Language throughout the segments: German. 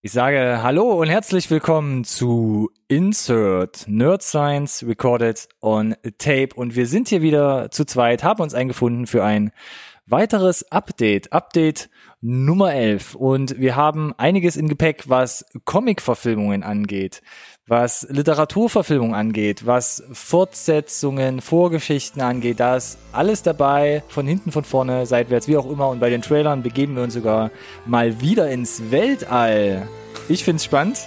Ich sage Hallo und herzlich willkommen zu Insert Nerd Science Recorded on Tape. Und wir sind hier wieder zu zweit, haben uns eingefunden für ein weiteres Update, Update Nummer 11 und wir haben einiges in Gepäck, was Comic-Verfilmungen angeht, was Literaturverfilmung angeht, was Fortsetzungen, Vorgeschichten angeht. Da ist alles dabei, von hinten, von vorne, seitwärts, wie auch immer. Und bei den Trailern begeben wir uns sogar mal wieder ins Weltall. Ich find's spannend.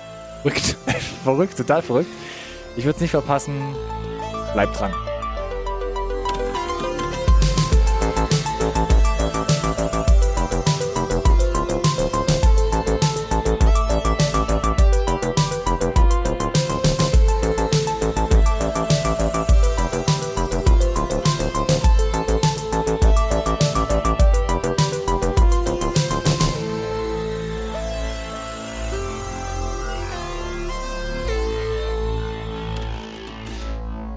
Verrückt. verrückt, total verrückt. Ich würde es nicht verpassen. Bleibt dran.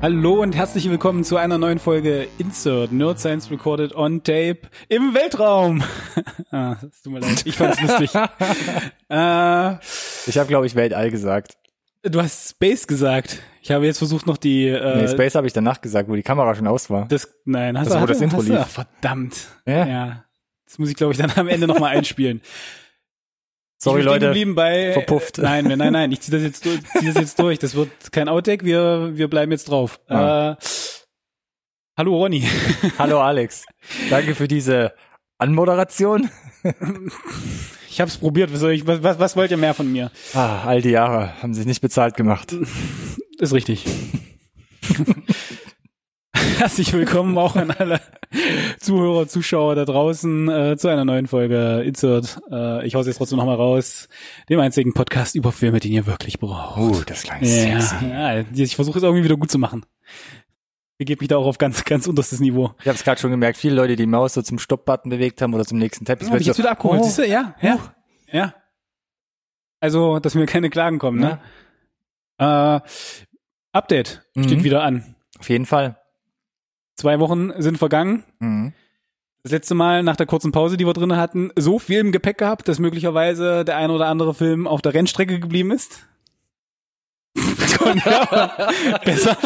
Hallo und herzlich willkommen zu einer neuen Folge Insert Nerd Science Recorded on Tape im Weltraum. ah, das tut mir leid, ich fand's lustig. äh, ich habe, glaube ich, Weltall gesagt. Du hast Space gesagt. Ich habe jetzt versucht noch die. Äh, nee, Space habe ich danach gesagt, wo die Kamera schon aus war. Das, nein, hast das, du, wo das Intro lief. Verdammt. Ja? ja. Das muss ich, glaube ich, dann am Ende nochmal einspielen. Sorry, Leute. Bei, verpufft. Nein, nein, nein, ich ziehe das jetzt durch. Zieh das jetzt durch. Das wird kein Outtake. Wir, wir bleiben jetzt drauf. Ja. Äh, hallo Ronny. Hallo Alex. Danke für diese Anmoderation. Ich habe es probiert. Was, ich, was, was, was wollt ihr mehr von mir? Ah, all die Jahre haben sich nicht bezahlt gemacht. Ist richtig. Herzlich willkommen auch an alle Zuhörer, Zuschauer da draußen äh, zu einer neuen Folge Insert. Äh, ich hau's jetzt trotzdem nochmal raus. Dem einzigen Podcast über Filme, den ihr wirklich braucht. Oh, das klang ja, sexy. Ja, ich versuche es irgendwie wieder gut zu machen. Ich gebe mich da auch auf ganz, ganz unterstes Niveau. Ich habe es gerade schon gemerkt, viele Leute, die Maus so zum Stopp-Button bewegt haben oder zum nächsten Teppich. Ja, ich jetzt wieder abgeholt. Oh, Siehst du? Ja, ja, uh. ja. Also, dass mir keine Klagen kommen, ne? Äh, Update mhm. steht wieder an. Auf jeden Fall. Zwei Wochen sind vergangen. Mhm. Das letzte Mal nach der kurzen Pause, die wir drin hatten, so viel im Gepäck gehabt, dass möglicherweise der ein oder andere Film auf der Rennstrecke geblieben ist. besser,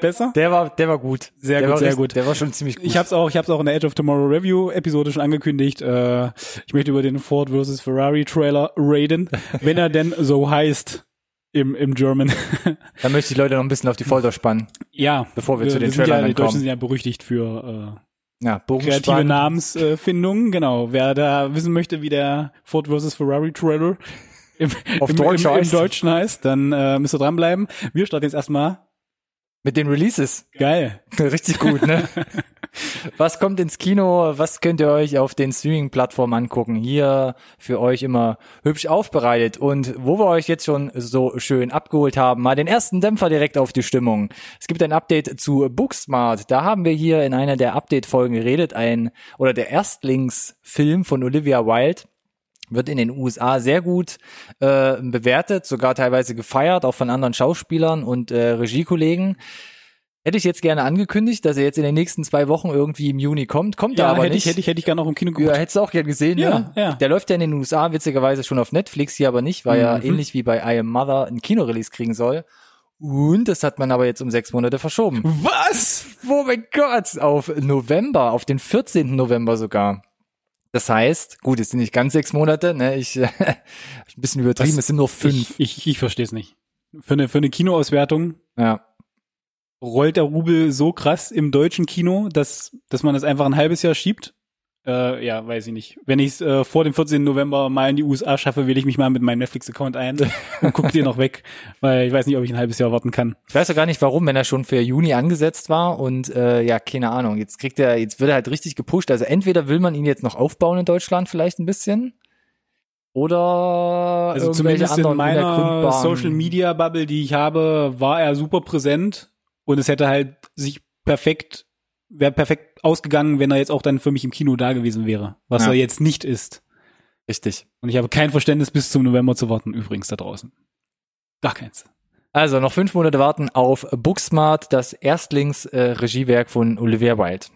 besser. Der war, der war gut. Sehr der gut, sehr richtig, gut. Der war schon ziemlich gut. Ich hab's auch, ich hab's auch in der Edge of Tomorrow Review Episode schon angekündigt. Äh, ich möchte über den Ford vs Ferrari Trailer reden, wenn er denn so heißt im, im German. Da möchte ich Leute noch ein bisschen auf die Folter spannen. Ja. Bevor wir, wir zu den wir Trailern ja, Die Deutschen sind ja berüchtigt für äh, ja, kreative Namensfindungen. genau. Wer da wissen möchte, wie der Ford vs. Ferrari Trailer im, auf im, Deutsch im, im, heißt. Deutschen heißt, dann äh, müsst ihr dranbleiben. Wir starten jetzt erstmal mit den Releases. Geil. Richtig gut, ne? was kommt ins Kino? Was könnt ihr euch auf den Streaming-Plattformen angucken? Hier für euch immer hübsch aufbereitet. Und wo wir euch jetzt schon so schön abgeholt haben, mal den ersten Dämpfer direkt auf die Stimmung. Es gibt ein Update zu Booksmart. Da haben wir hier in einer der Update-Folgen geredet, ein, oder der Erstlingsfilm von Olivia Wilde wird in den USA sehr gut äh, bewertet, sogar teilweise gefeiert, auch von anderen Schauspielern und äh, Regiekollegen. Hätte ich jetzt gerne angekündigt, dass er jetzt in den nächsten zwei Wochen irgendwie im Juni kommt. Kommt ja, er aber hätte nicht. Ich, hätte ich, hätte ich gerne noch im Kino geguckt. Ja, hättest du auch gerne gesehen, ja, ne? ja. Der läuft ja in den USA witzigerweise schon auf Netflix, hier aber nicht, weil mhm. er ähnlich wie bei I Am Mother ein Kinorelease kriegen soll. Und das hat man aber jetzt um sechs Monate verschoben. Was? Oh mein Gott! Auf November, auf den 14. November sogar. Das heißt, gut, es sind nicht ganz sechs Monate, ne? Ich äh, ein bisschen übertrieben, Was? es sind nur fünf. Ich, ich, ich verstehe es nicht. Für eine, für eine Kinoauswertung ja. Rollt der Rubel so krass im deutschen Kino, dass, dass man das einfach ein halbes Jahr schiebt. Äh, ja, weiß ich nicht. Wenn ich es äh, vor dem 14. November mal in die USA schaffe, wähle ich mich mal mit meinem Netflix-Account ein und gucke dir noch weg, weil ich weiß nicht, ob ich ein halbes Jahr warten kann. Ich weiß ja gar nicht, warum, wenn er schon für Juni angesetzt war und äh, ja, keine Ahnung. Jetzt kriegt er, jetzt wird er halt richtig gepusht. Also entweder will man ihn jetzt noch aufbauen in Deutschland vielleicht ein bisschen. Oder also zumindest in meiner Social Media Bubble, die ich habe, war er super präsent und es hätte halt sich perfekt wäre perfekt ausgegangen, wenn er jetzt auch dann für mich im Kino da gewesen wäre, was ja. er jetzt nicht ist. Richtig. Und ich habe kein Verständnis, bis zum November zu warten, übrigens da draußen. Gar keins. Also noch fünf Monate warten auf Booksmart, das Erstlingsregiewerk äh, von Olivia Wilde.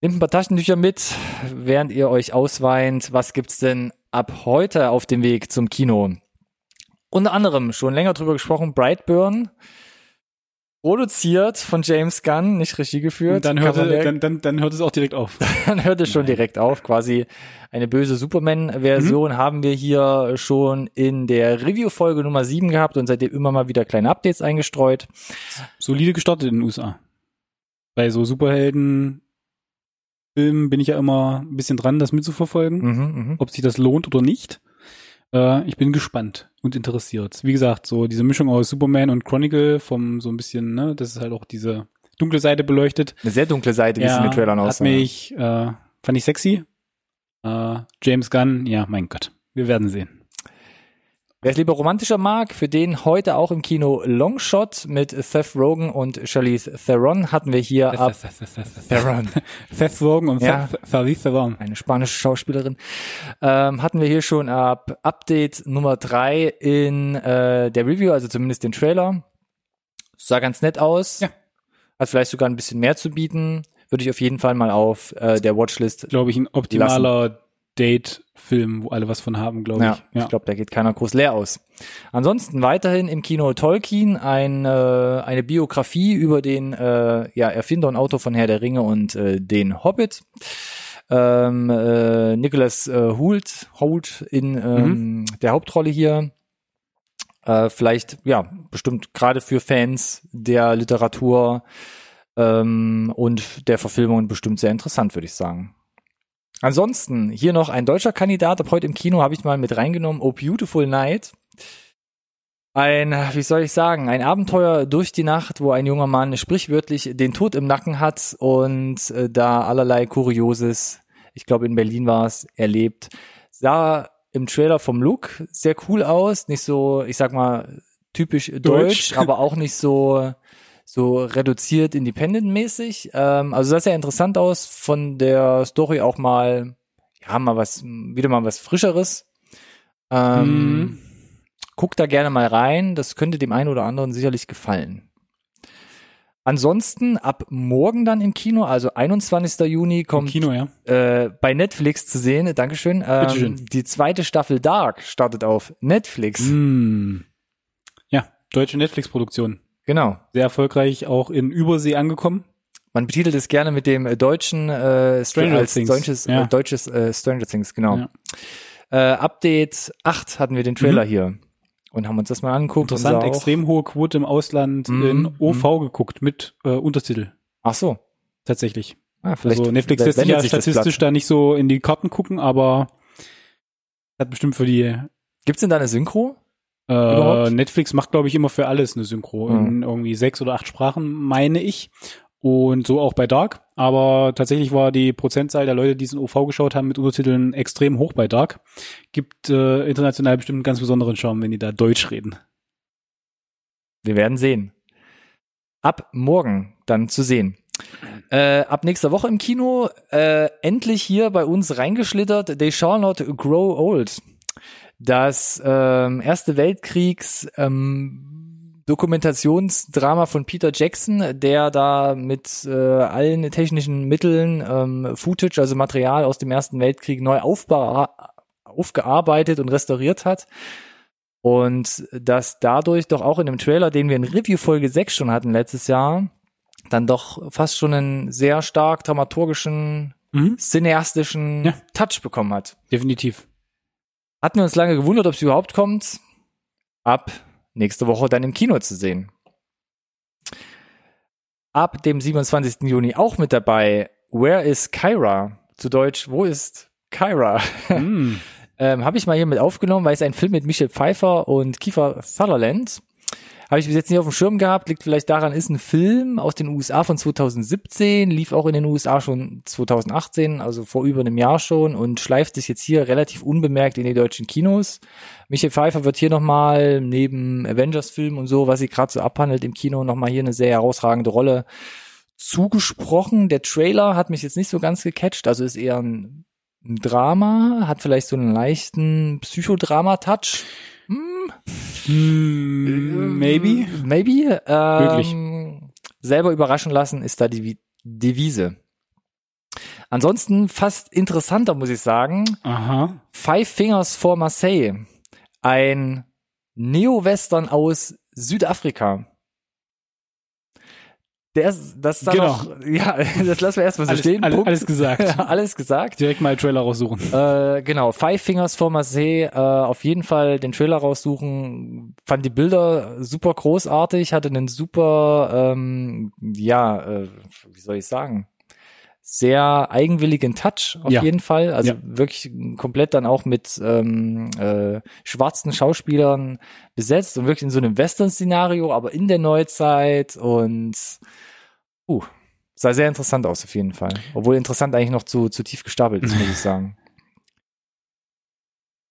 Nehmt ein paar Taschentücher mit, während ihr euch ausweint. Was gibt's denn ab heute auf dem Weg zum Kino. Unter anderem schon länger drüber gesprochen, Brightburn, produziert von James Gunn, nicht Regie geführt. Und dann hört, direkt- dann, dann, dann hört es auch direkt auf. dann hört es schon direkt auf. Quasi eine böse Superman-Version haben wir hier schon in der Review-Folge Nummer 7 gehabt und seitdem immer mal wieder kleine Updates eingestreut. Solide gestartet in den USA. Bei so Superhelden Filmen bin ich ja immer ein bisschen dran, das mitzuverfolgen, Mhm, mhm. ob sich das lohnt oder nicht. Äh, ich bin gespannt und interessiert. Wie gesagt, so diese Mischung aus Superman und Chronicle vom so ein bisschen, ne, das ist halt auch diese dunkle Seite beleuchtet. Eine sehr dunkle Seite, wie es in den Trailern hat aussah. mich, äh, fand ich sexy. Äh, James Gunn, ja, mein Gott. Wir werden sehen. Wer es lieber romantischer mag, für den heute auch im Kino Longshot mit Seth Rogen und Charlize Theron hatten wir hier ab Theron, Seth Rogen und Ja. Charlize Theron. eine spanische Schauspielerin, ähm, hatten wir hier schon ab Update Nummer drei in äh, der Review, also zumindest den Trailer. Sah ganz nett aus. Ja. Hat vielleicht sogar ein bisschen mehr zu bieten. Würde ich auf jeden Fall mal auf äh, der Watchlist Glaube ich, ein optimaler Date-Film, wo alle was von haben, glaube Ja, ich. Ja. ich glaube, da geht keiner groß leer aus. Ansonsten weiterhin im Kino Tolkien ein, äh, eine Biografie über den äh, ja, Erfinder und Autor von Herr der Ringe und äh, den Hobbit. Ähm, äh, Nicholas äh, Hoult, Hoult in ähm, der Hauptrolle hier. Äh, vielleicht, ja, bestimmt gerade für Fans der Literatur ähm, und der Verfilmung bestimmt sehr interessant, würde ich sagen. Ansonsten hier noch ein deutscher Kandidat. Ab heute im Kino habe ich mal mit reingenommen. Oh Beautiful Night. Ein, wie soll ich sagen, ein Abenteuer durch die Nacht, wo ein junger Mann sprichwörtlich den Tod im Nacken hat und äh, da allerlei Kurioses, ich glaube in Berlin war es, erlebt. Sah im Trailer vom Look sehr cool aus, nicht so, ich sag mal, typisch deutsch, Deutsch. aber auch nicht so so reduziert independent-mäßig. Ähm, also sah sehr interessant aus, von der Story auch mal, ja, mal was, wieder mal was Frischeres. Ähm, Mhm. Guck da gerne mal rein, das könnte dem einen oder anderen sicherlich gefallen. Ansonsten ab morgen dann im Kino, also 21. Juni, kommt Kino, ja. äh, bei Netflix zu sehen. Dankeschön. Ähm, Bitteschön. die zweite Staffel Dark startet auf Netflix. Mm. Ja, deutsche Netflix-Produktion. Genau. Sehr erfolgreich auch in Übersee angekommen. Man betitelt es gerne mit dem äh, deutschen äh, Stranger als Things. deutsches, Ja. äh, deutsches äh, Stranger Things, genau. Ja. Äh, Update 8 hatten wir den Trailer hier und haben uns das mal angeguckt. Mhm. Interessant, extrem hohe Quote im Ausland Mhm, in OV geguckt mit äh, Untertitel. Ach so. Tatsächlich. Ah, vielleicht Also Netflix lässt sich ja statistisch da nicht so in die Karten gucken, aber hat bestimmt für die Gibt's denn da eine Synchro? Äh? Netflix macht, glaube ich, immer für alles eine Synchro in irgendwie sechs oder acht Sprachen, meine ich. Und so auch bei Dark. Aber tatsächlich war die Prozentzahl der Leute, die es in OV geschaut haben, mit Untertiteln extrem hoch bei Dark. Gibt äh, international bestimmt einen ganz besonderen Charme, wenn die da Deutsch reden. Wir werden sehen. Ab morgen dann zu sehen. Äh, ab nächster Woche im Kino äh, endlich hier bei uns reingeschlittert. They shall not grow old. Das ähm, Erste Weltkriegs ähm, Dokumentationsdrama von Peter Jackson, der da mit äh, allen technischen Mitteln ähm, Footage, also Material aus dem Ersten Weltkrieg neu aufgearbeitet und restauriert hat. Und dass dadurch doch auch in dem Trailer, den wir in Review Folge 6 schon hatten letztes Jahr, dann doch fast schon einen sehr stark dramaturgischen, Mhm. cineastischen Ja. Touch bekommen hat. Definitiv. Hatten wir uns lange gewundert, ob sie überhaupt kommt. Ab nächste Woche dann im Kino zu sehen. Ab dem 27. Juni auch mit dabei Where is Kyra? Zu Deutsch, wo ist Kyra? mm. ähm, habe ich mal hier mit aufgenommen, weil es ein Film mit Michelle Pfeiffer und Kiefer Sutherland. Habe ich bis jetzt nicht auf dem Schirm gehabt, liegt vielleicht daran, ist ein Film aus den USA von 2017, lief auch in den USA schon 2018, also vor über einem Jahr schon und schleift sich jetzt hier relativ unbemerkt in die deutschen Kinos. Michelle Pfeiffer wird hier nochmal neben Avengers-Filmen und so, was sie gerade so abhandelt im Kino, nochmal hier eine sehr herausragende Rolle zugesprochen. Der Trailer hat mich jetzt nicht so ganz gecatcht, also ist eher ein Drama, hat vielleicht so einen leichten Psychodrama-Touch. Hm, Mm, maybe. Maybe. Ähm, selber überraschen lassen ist da die Vi- Devise. Ansonsten fast interessanter, muss ich sagen. Aha. Five Fingers for Marseille. Ein Neo-Western aus Südafrika. Der ist, das ist dann Genau. noch, ja, das lassen wir erstmal so Alles, stehen. alles, alles gesagt. alles gesagt. Direkt mal Trailer raussuchen. Äh, genau, Five Fingers for Marseille, äh, auf jeden Fall den Trailer raussuchen. Fand die Bilder super großartig, hatte einen super, ähm, ja, äh, wie soll ich sagen, sehr eigenwilligen Touch auf Ja. jeden Fall. Also Ja. wirklich komplett dann auch mit ähm, äh, schwarzen Schauspielern besetzt und wirklich in so einem Western-Szenario, aber in der Neuzeit und uh, sah sehr interessant aus auf jeden Fall. Obwohl interessant eigentlich noch zu, zu tief gestapelt ist, muss ich sagen.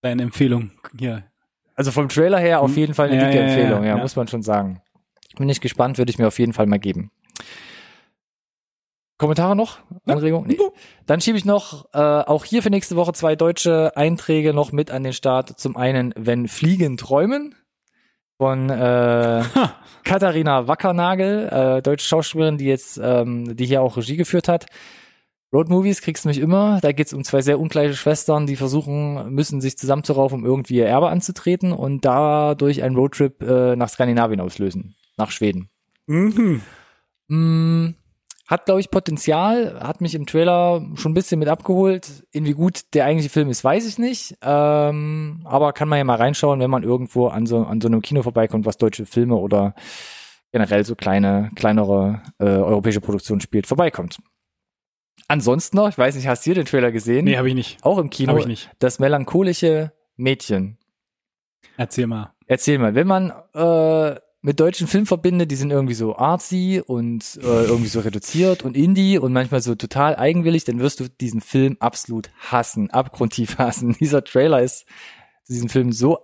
Deine Empfehlung. Hier. Also vom Trailer her auf Hm. jeden Fall eine Ja, dicke ja, ja, Empfehlung, ja, ja. muss man schon sagen. Bin ich gespannt, würde ich mir auf jeden Fall mal geben. Kommentare noch? Anregungen? Nee. Dann schiebe ich noch äh, auch hier für nächste Woche zwei deutsche Einträge noch mit an den Start. Zum einen, wenn Fliegen träumen von äh, Katharina Wackernagel, äh, deutsche Schauspielerin, die jetzt, ähm, die hier auch Regie geführt hat. Road Movies kriegst du mich immer. Da geht's um zwei sehr ungleiche Schwestern, die versuchen müssen, sich zusammenzuraufen, um irgendwie ihr Erbe anzutreten und dadurch einen Roadtrip äh, nach Skandinavien auslösen, nach Schweden. Mhm. Mm, hat, glaube ich, Potenzial, hat mich im Trailer schon ein bisschen mit abgeholt. Inwie gut der eigentliche Film ist, weiß ich nicht. Ähm, aber kann man ja mal reinschauen, wenn man irgendwo an so, an so einem Kino vorbeikommt, was deutsche Filme oder generell so kleine, kleinere äh, europäische Produktionen spielt, vorbeikommt. Ansonsten noch, ich weiß nicht, hast du hier den Trailer gesehen? Nee, habe ich nicht. Auch im Kino. Habe ich nicht. Das melancholische Mädchen. Erzähl mal. Erzähl mal, wenn man äh, mit deutschen Filmen verbindet, die sind irgendwie so artsy und äh, irgendwie so reduziert und indie und manchmal so total eigenwillig, dann wirst du diesen Film absolut hassen, abgrundtief hassen. Dieser Trailer ist zu diesem Film so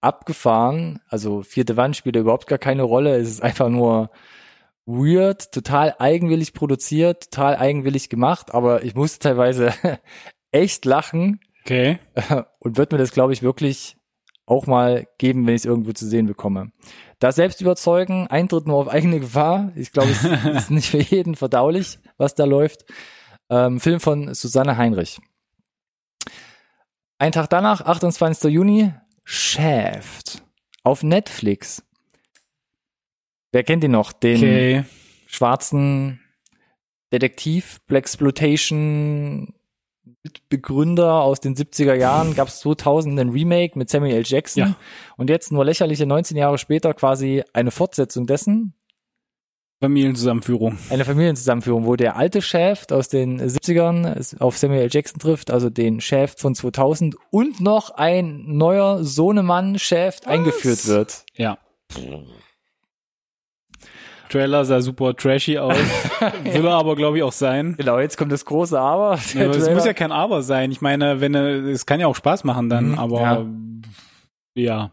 abgefahren, also vierte Wand spielt überhaupt gar keine Rolle, es ist einfach nur weird, total eigenwillig produziert, total eigenwillig gemacht, aber ich musste teilweise echt lachen, Okay. und wird mir das, glaube ich, wirklich auch mal geben, wenn ich es irgendwo zu sehen bekomme. Da selbst überzeugen, Eintritt nur auf eigene Gefahr. Ich glaube, es ist nicht für jeden verdaulich, was da läuft. Ähm, Film von Susanne Heinrich. Ein Tag danach, 28. Juni, Shaft. Auf Netflix. Wer kennt ihn noch? Den Okay. schwarzen Detektiv, Blaxploitation Begründer aus den 70er Jahren, gab es 2000 ein Remake mit Samuel L. Jackson Ja. und jetzt nur lächerliche 19 Jahre später quasi eine Fortsetzung dessen, Familienzusammenführung. eine Familienzusammenführung, wo der alte Chef aus den 70ern es auf Samuel L. Jackson trifft, also den Chef von 2000 und noch ein neuer Sohnemann-Chef eingeführt wird. Ja. Trailer sah super trashy aus. Will er aber, glaube ich, auch sein. Genau, jetzt kommt das große Aber. Aber es muss ja kein Aber sein. Ich meine, wenn es kann ja auch Spaß machen dann, Mhm, aber ja. ja.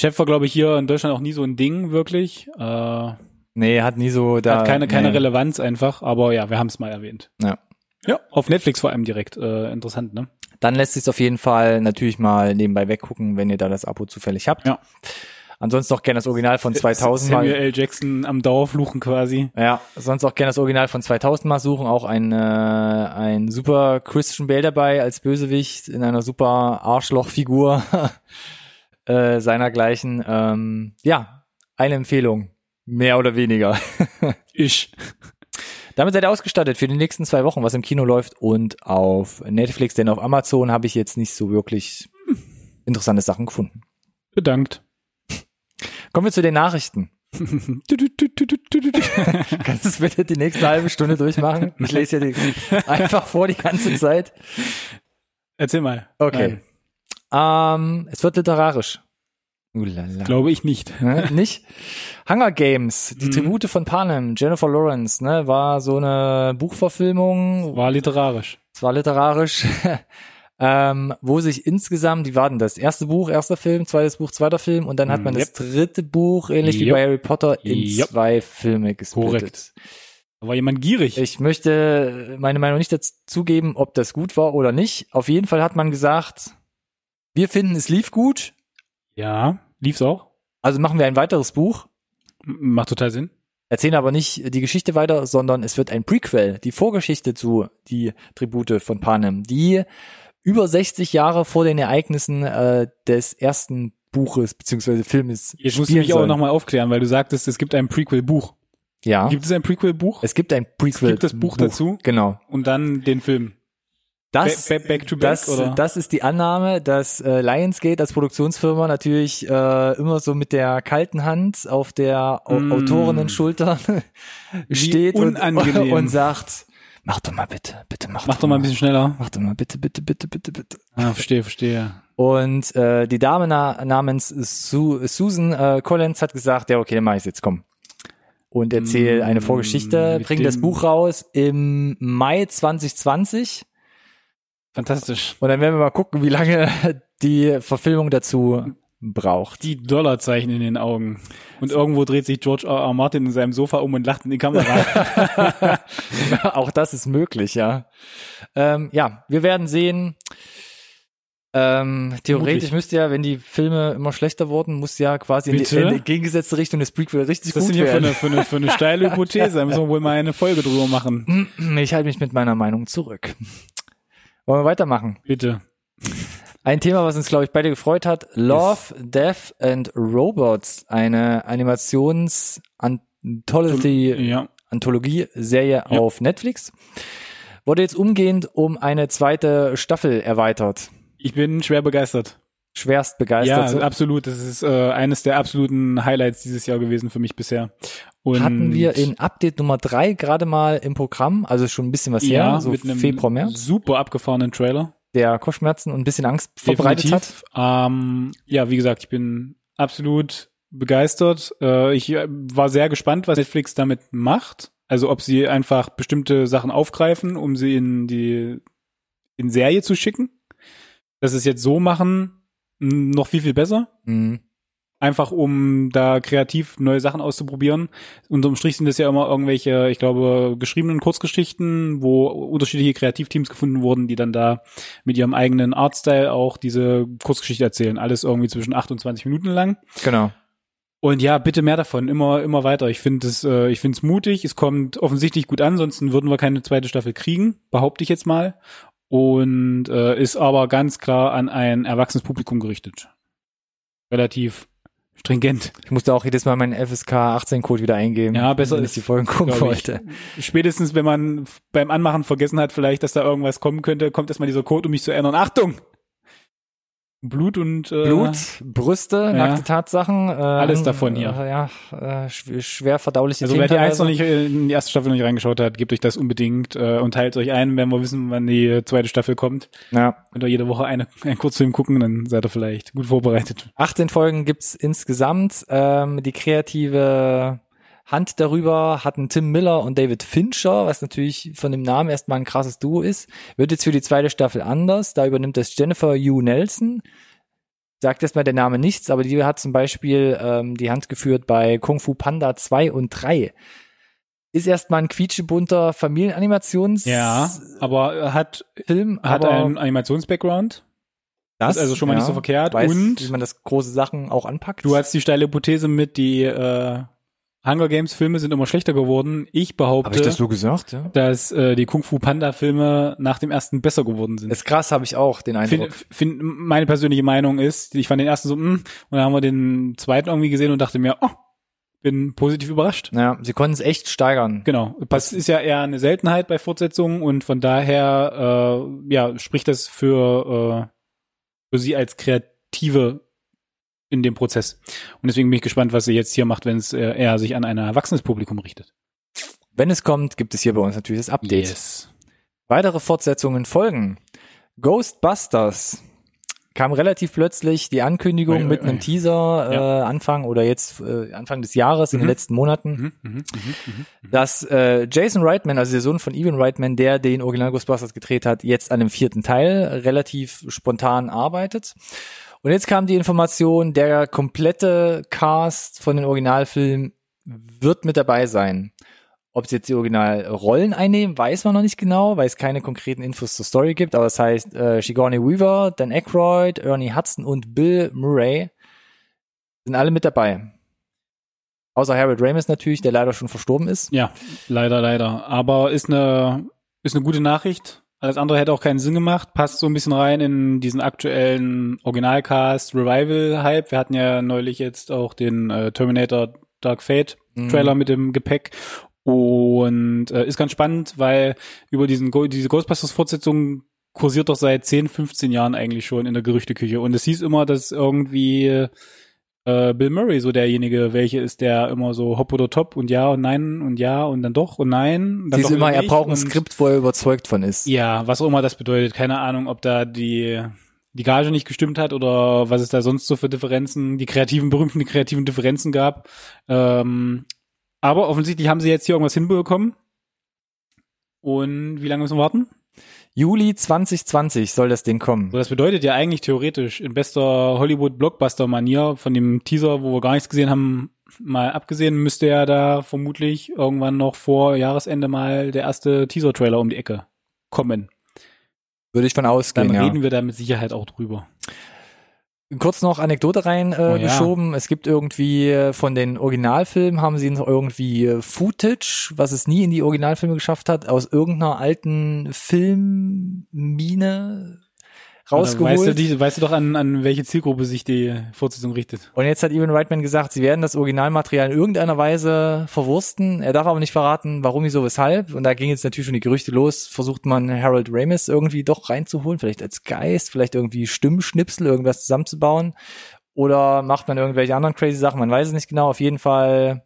Chef war, glaube ich, hier in Deutschland auch nie so ein Ding, wirklich. Äh, hat nee, hat nie so da. keine, keine nee. Relevanz einfach, aber ja, wir haben es mal erwähnt. Ja. Ja, auf Netflix vor allem direkt. Äh, interessant, ne? Dann lässt sich auf jeden Fall natürlich mal nebenbei weggucken, wenn ihr da das Abo zufällig habt. Ja. Ansonsten auch gerne das Original von 2000 Samuel mal. L. Jackson am Dauerfluchen quasi. Ja, sonst auch gerne das Original von 2000 mal suchen. Auch ein, äh, ein super Christian Bale dabei als Bösewicht in einer super Arschlochfigur äh, seinergleichen. Ähm, ja, eine Empfehlung. Mehr oder weniger. Ich. Damit seid ihr ausgestattet für die nächsten zwei Wochen, was im Kino läuft und auf Netflix, denn auf Amazon habe ich jetzt nicht so wirklich interessante Sachen gefunden. Bedankt. Kommen wir zu den Nachrichten. Kannst du es bitte die nächste halbe Stunde durchmachen? Ich lese ja die, einfach vor die ganze Zeit. Erzähl mal. Okay. Ähm, es wird literarisch. Ulala. Glaube ich nicht. Ne? Nicht? Hunger Games, die Mhm. Tribute von Panem, Jennifer Lawrence, ne, war so eine Buchverfilmung, War literarisch. es war literarisch, ähm, wo sich insgesamt, die warten das erste Buch, erster Film, zweites Buch, zweiter Film und dann hat man Mm, das dritte Buch, ähnlich wie Yep. bei Harry Potter, in Yep. zwei Filme gesplittet. Korrekt. Da war jemand gierig. Ich möchte meine Meinung nicht dazu geben, ob das gut war oder nicht. Auf jeden Fall hat man gesagt, wir finden, es lief gut, ja, lief's auch. also machen wir ein weiteres Buch. M- Macht total Sinn. erzählen aber nicht die Geschichte weiter, sondern es wird ein Prequel, die Vorgeschichte zu die Tribute von Panem, die über 60 Jahre vor den Ereignissen äh, des ersten Buches beziehungsweise Filmes Jetzt musst du mich auch nochmal aufklären, weil du sagtest, es gibt ein Prequel-Buch. Ja. Gibt es ein Prequel-Buch? Es gibt ein Prequel. Es gibt das Buch, dazu? Genau. Und dann den Film. Das, back, back to back, das, oder? das ist die Annahme, dass äh, Lionsgate als Produktionsfirma natürlich äh, immer so mit der kalten Hand auf der Mm. Autorinnen-Schulter steht und, und sagt, mach doch mal bitte, bitte mach, Mach doch mal ein bisschen schneller. mach doch mal bitte, bitte, bitte, bitte, bitte. Ah, verstehe, verstehe. Und äh, die Dame na namens Su Susan äh, Collins hat gesagt, ja okay, dann mach ich's jetzt, komm. Und erzähl Mm, eine Vorgeschichte, bring das Buch raus im Mai 2020. Fantastisch. Und dann werden wir mal gucken, wie lange die Verfilmung dazu braucht. Die Dollarzeichen in den Augen. Und irgendwo dreht sich George R. R. Martin in seinem Sofa um und lacht in die Kamera. Auch das ist möglich, ja. Ähm, ja, wir werden sehen. Ähm, theoretisch müsste ja, wenn die Filme immer schlechter wurden, muss ja quasi in die, in die entgegengetzte Richtung des Prequel richtig ist gut denn hier für werden. eine, für, eine, für eine steile Hypothese? Da müssen wir wohl mal eine Folge drüber machen. Ich halte mich mit meiner Meinung zurück. Wollen wir weitermachen? Bitte. Ein Thema, was uns, glaube ich, beide gefreut hat. Love, Death and Robots. Eine Animations-Anthology Ja. Ja. auf Netflix. Wurde jetzt umgehend um eine zweite Staffel erweitert. Ich bin schwer begeistert. Schwerst Ja, begeistert. so. absolut. Das ist äh, eines der absoluten Highlights dieses Jahr gewesen für mich bisher. Und Hatten wir in Update Nummer drei gerade mal im Programm, also schon ein bisschen was ja, her, so mit einem Februar, März, super abgefahrenen Trailer. Der Kopfschmerzen und ein bisschen Angst verbreitet hat. Ähm, ja, wie gesagt, ich bin absolut begeistert. Äh, ich äh, war sehr gespannt, was Netflix damit macht. Also ob sie einfach bestimmte Sachen aufgreifen, um sie in die in Serie zu schicken. Dass sie es jetzt so machen, noch viel, viel besser. Mhm. Einfach um da kreativ neue Sachen auszuprobieren. Unterm Strich sind das ja immer irgendwelche, ich glaube, geschriebenen Kurzgeschichten, wo unterschiedliche Kreativteams gefunden wurden, die dann da mit ihrem eigenen Artstyle auch diese Kurzgeschichte erzählen. Alles irgendwie zwischen 8 und 20 Minuten lang. Genau. Und ja, bitte mehr davon, immer, immer weiter. Ich finde es, äh, ich finde es mutig. Es kommt offensichtlich gut an, sonst würden wir keine zweite Staffel kriegen, behaupte ich jetzt mal. Und äh, ist aber ganz klar an ein erwachsenes Publikum gerichtet. Relativ stringent. Ich musste auch jedes Mal meinen FSK 18 Code wieder eingeben. Ja, besser wenn ich die Folgen gucken glaub ich. wollte. Spätestens, wenn man beim Anmachen vergessen hat, vielleicht, dass da irgendwas kommen könnte, kommt erstmal dieser Code, um mich zu erinnern. Achtung! Blut und äh, Blut, Brüste, nackte Tatsachen. Äh, Alles davon hier. Äh, ja, äh, schw schwer verdauliche Also Themen wer die eins noch nicht äh, in die erste Staffel noch nicht reingeschaut hat, gebt euch das unbedingt äh, und teilt euch ein, wenn wir wissen, wann die äh, zweite Staffel kommt. Ja. Könnt ihr jede Woche eine, einen Kurzfilm gucken, dann seid ihr vielleicht gut vorbereitet. 18 Folgen gibt's insgesamt. Ähm, die kreative Hand darüber hatten Tim Miller und David Fincher, was natürlich von dem Namen erstmal ein krasses Duo ist. Wird jetzt für die zweite Staffel anders. Da übernimmt das Jennifer Hugh Nelson. Sagt erstmal der Name nichts, aber die hat zum Beispiel ähm, die Hand geführt bei Kung Fu Panda 2 und 3. Ist erstmal ein quietschebunter Familienanimationsfilm, Ja, aber hat, hat aber einen Animations-Background. das ist also schon mal nicht so verkehrt. Weiß, Und- wie man das große Sachen auch anpackt. Du hast die steile Hypothese mit, die äh, Hunger Games Filme sind immer schlechter geworden. Ich behaupte, Habe ich das so gesagt? Ja. dass äh, die Kung Fu Panda Filme nach dem ersten besser geworden sind. Ist krass, habe ich auch den Eindruck. Find, find, meine persönliche Meinung ist, ich fand den ersten so, mh, und dann haben wir den zweiten irgendwie gesehen und dachte mir, oh, bin positiv überrascht. ja, sie konnten es echt steigern. Genau. Das ist ja eher eine Seltenheit bei Fortsetzungen und von daher, äh, ja, spricht das für, äh, für sie als Kreative in dem Prozess. Und deswegen bin ich gespannt, was sie jetzt hier macht, wenn es äh, eher sich an ein erwachsenes Publikum richtet. Wenn es kommt, gibt es hier bei uns natürlich das Update. Yes. Weitere Fortsetzungen folgen. Ghostbusters kam relativ plötzlich die Ankündigung Ui, ui, mit einem. Teaser Ja. äh, Anfang oder jetzt äh, Anfang des Jahres in Mhm. den letzten Monaten, Mhm, mhm, mhm, mhm. dass äh, Jason Reitman, also der Sohn von Evan Reitman, der den Original Ghostbusters gedreht hat, jetzt an dem vierten Teil relativ spontan arbeitet. Und jetzt kam die Information, der komplette Cast von den Originalfilmen wird mit dabei sein. Ob sie jetzt die Originalrollen einnehmen, weiß man noch nicht genau, weil es keine konkreten Infos zur Story gibt. Aber das heißt, äh, Sigourney Weaver, Dan Aykroyd, Ernie Hudson und Bill Murray sind alle mit dabei. Außer Harold Ramis natürlich, der leider schon verstorben ist. Ja, leider, leider. Aber ist eine, ist eine gute Nachricht. Alles andere hätte auch keinen Sinn gemacht. Passt so ein bisschen rein in diesen aktuellen Originalcast Revival Hype. Wir hatten ja neulich jetzt auch den äh, Terminator Dark Fate Trailer mit dem Gepäck. Und äh, ist ganz spannend, weil über diesen Go diese Ghostbusters Fortsetzung kursiert doch seit 10, 15 Jahren eigentlich schon in der Gerüchteküche. Und es hieß immer, dass irgendwie äh, Bill Murray so derjenige, welche ist, der immer so hopp oder top und ja und nein und ja und dann doch und nein. Dann Sie ist immer, er braucht ein Skript, wo er überzeugt von ist. Ja, was auch immer das bedeutet. Keine Ahnung, ob da die die Gage nicht gestimmt hat oder was es da sonst so für Differenzen, die kreativen, berühmten kreativen Differenzen gab. Ähm, aber offensichtlich haben sie jetzt hier irgendwas hinbekommen. Und wie lange müssen wir warten? Juli 2020 soll das Ding kommen. So, das bedeutet ja eigentlich theoretisch in bester Hollywood-Blockbuster-Manier von dem Teaser, wo wir gar nichts gesehen haben, mal abgesehen, müsste ja da vermutlich irgendwann noch vor Jahresende mal der erste Teaser-Trailer um die Ecke kommen. Würde ich von Dann ausgehen, ja. reden wir da mit Sicherheit auch drüber. Kurz noch Anekdote rein äh, Oh ja. geschoben. Es gibt irgendwie äh, von den Originalfilmen haben sie noch irgendwie äh, Footage, was es nie in die Originalfilme geschafft hat, aus irgendeiner alten Filmmine rausgeholt. Weißt du, die, weißt du doch, an, an welche Zielgruppe sich die Fortsetzung richtet? Und jetzt hat Evan Reitman gesagt, sie werden das Originalmaterial in irgendeiner Weise verwursten. Er darf aber nicht verraten, warum, wieso, weshalb. Und da ging jetzt natürlich schon die Gerüchte los. Versucht man Harold Ramis irgendwie doch reinzuholen, vielleicht als Geist, vielleicht irgendwie Stimmschnipsel, irgendwas zusammenzubauen. Oder macht man irgendwelche anderen crazy Sachen? Man weiß es nicht genau. Auf jeden Fall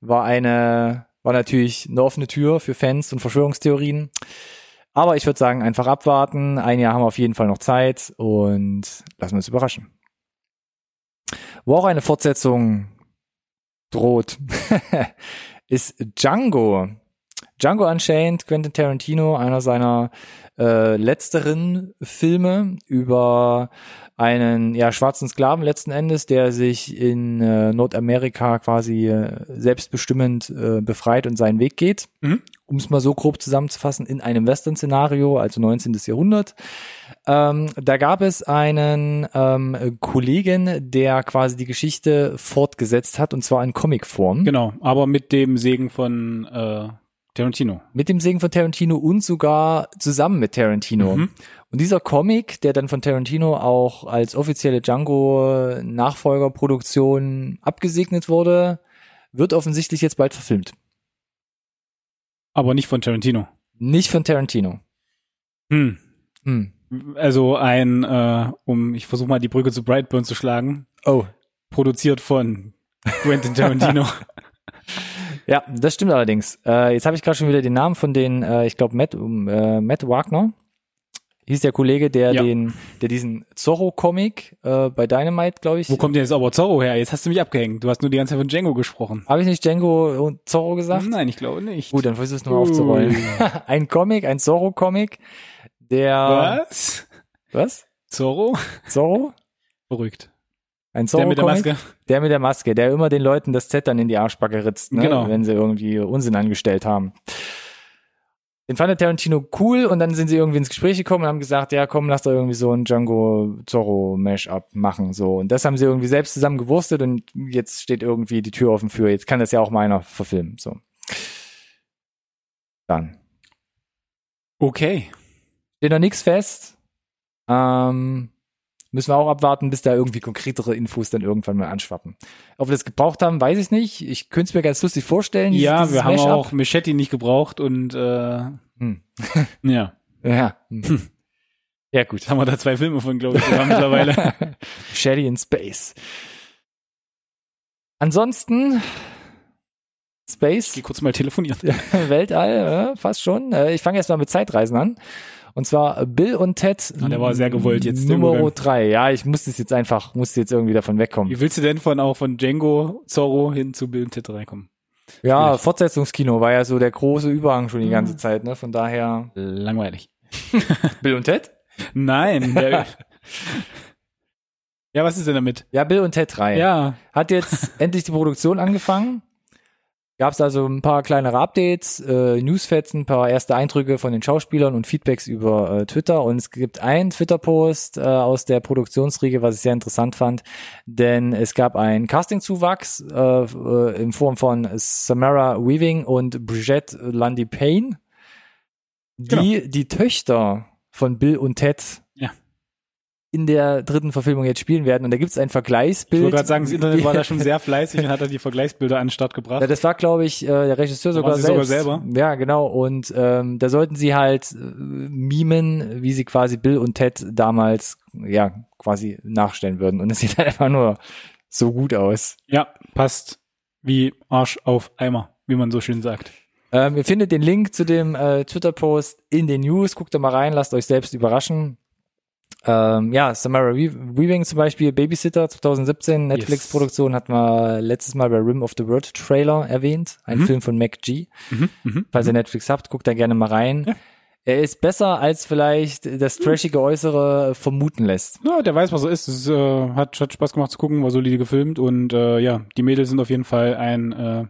war eine, war natürlich eine offene Tür für Fans und Verschwörungstheorien. Aber ich würde sagen, einfach abwarten. Ein Jahr haben wir auf jeden Fall noch Zeit und lassen wir uns überraschen. Wo auch eine Fortsetzung droht, ist Django. Django Unchained, Quentin Tarantino, einer seiner äh, letzteren Filme über einen ja, schwarzen Sklaven letzten Endes, der sich in äh, Nordamerika quasi äh, selbstbestimmend äh, befreit und seinen Weg geht. Mhm. Um es mal so grob zusammenzufassen, in einem Western-Szenario, also 19. Jahrhundert. Ähm, da gab es einen ähm, Kollegen, der quasi die Geschichte fortgesetzt hat, und zwar in Comicform. Genau, aber mit dem Segen von äh, Tarantino. Mit dem Segen von Tarantino und sogar zusammen mit Tarantino. Mhm. Und dieser Comic, der dann von Tarantino auch als offizielle Django-Nachfolgerproduktion abgesegnet wurde, wird offensichtlich jetzt bald verfilmt. Aber nicht von Tarantino. Nicht von Tarantino. Hm. Hm. Also ein, äh, um, ich versuche mal die Brücke zu Brightburn zu schlagen, Oh. produziert von Quentin Tarantino. Ja, das stimmt allerdings. Äh, jetzt habe ich gerade schon wieder den Namen von den, äh, ich glaube, Matt, äh, Matt Wagner. Hieß der Kollege, der Ja. den, der diesen Zorro-Comic äh, bei Dynamite, glaube ich. Wo kommt denn jetzt aber Zorro her? Jetzt hast du mich abgehängt. Du hast nur die ganze Zeit von Django gesprochen. Habe ich nicht Django und Zorro gesagt? Nein, ich glaube nicht. Gut, dann versuch es nochmal aufzurollen. ein Comic, ein Zorro-Comic, der. Was? Was? Zorro? Zorro? Verrückt. Ein Der mit der? Maske. Der mit der Maske, der immer den Leuten das Z dann in die Arschbacke ritzt, ne? Genau. wenn sie irgendwie Unsinn angestellt haben. Den fand Tarantino cool und dann sind sie irgendwie ins Gespräch gekommen und haben gesagt, ja komm, lass doch irgendwie so ein Django Zorro Mash-up machen, so. Und das haben sie irgendwie selbst zusammen gewurstet und jetzt steht irgendwie die Tür offen für, jetzt kann das ja auch meiner verfilmen, so. Dann. Okay. Steht noch nichts fest. Ähm, müssen wir auch abwarten, bis da irgendwie konkretere Infos dann irgendwann mal anschwappen. Ob wir das gebraucht haben, weiß ich nicht. Ich könnte es mir ganz lustig vorstellen. Ja, wir haben auch Machete nicht gebraucht und äh, Hm. ja, Ja. Hm. Ja, gut. haben wir da zwei Filme von, glaube ich, mittlerweile. Shady in Space. Ansonsten Space, Geh kurz mal telefonieren. Weltall, fast schon. Äh, ich fange erst mal mit Zeitreisen an. Und zwar Bill und Ted. Ah, der war sehr gewollt jetzt, Nummer drei. Ja, ich musste es jetzt einfach, musste jetzt irgendwie davon wegkommen. Wie willst du denn von auch von Django Zorro hin zu Bill und Ted reinkommen? Ja, Schwierig. Fortsetzungskino war ja so der große Überhang schon die ganze Mhm. Zeit, ne? Von daher. Langweilig. Bill und Ted? Nein. Ja, was ist denn damit? Ja, Bill und Ted 3. Ja, Hat jetzt endlich die Produktion angefangen. Gab es also ein paar kleinere Updates, äh, Newsfetzen, ein paar erste Eindrücke von den Schauspielern und Feedbacks über äh, Twitter. Und es gibt einen Twitter-Post äh, aus der Produktionsriege, was ich sehr interessant fand, denn es gab einen Casting-Zuwachs äh, äh, in Form von Samara Weaving und Brigitte Lundy Payne, die Genau. die Töchter von Bill und Ted. In der dritten Verfilmung jetzt spielen werden. Und da gibt es ein Vergleichsbild. Ich wollte gerade sagen, das Internet war da schon sehr fleißig und hat da die Vergleichsbilder an den Start gebracht. Ja, das war, glaube ich, äh, der Regisseur sogar selbst. sogar selber? Ja, genau. Und ähm, da sollten sie halt äh, mimen, wie sie quasi Bill und Ted damals ja quasi nachstellen würden. Und es sieht halt einfach nur so gut aus. ja, passt wie Arsch auf Eimer, wie man so schön sagt. Ähm, ihr findet den Link zu dem äh, Twitter-Post in den News. Guckt da mal rein, lasst euch selbst überraschen. Ähm, ja, Samara Wea- Weaving zum Beispiel, Babysitter 2017, Netflix-Produktion, hatten wir letztes Mal bei Rim of the World Trailer erwähnt. Ein Mhm. Film von Mac G. Mhm, mhm. Falls ihr Netflix habt, guckt da gerne mal rein. Ja. Er ist besser, als vielleicht das trashige Äußere vermuten lässt. Ja, der weiß, was er ist. Es äh, hat, hat Spaß gemacht zu gucken, war solide gefilmt und äh, ja, die Mädels sind auf jeden Fall ein äh,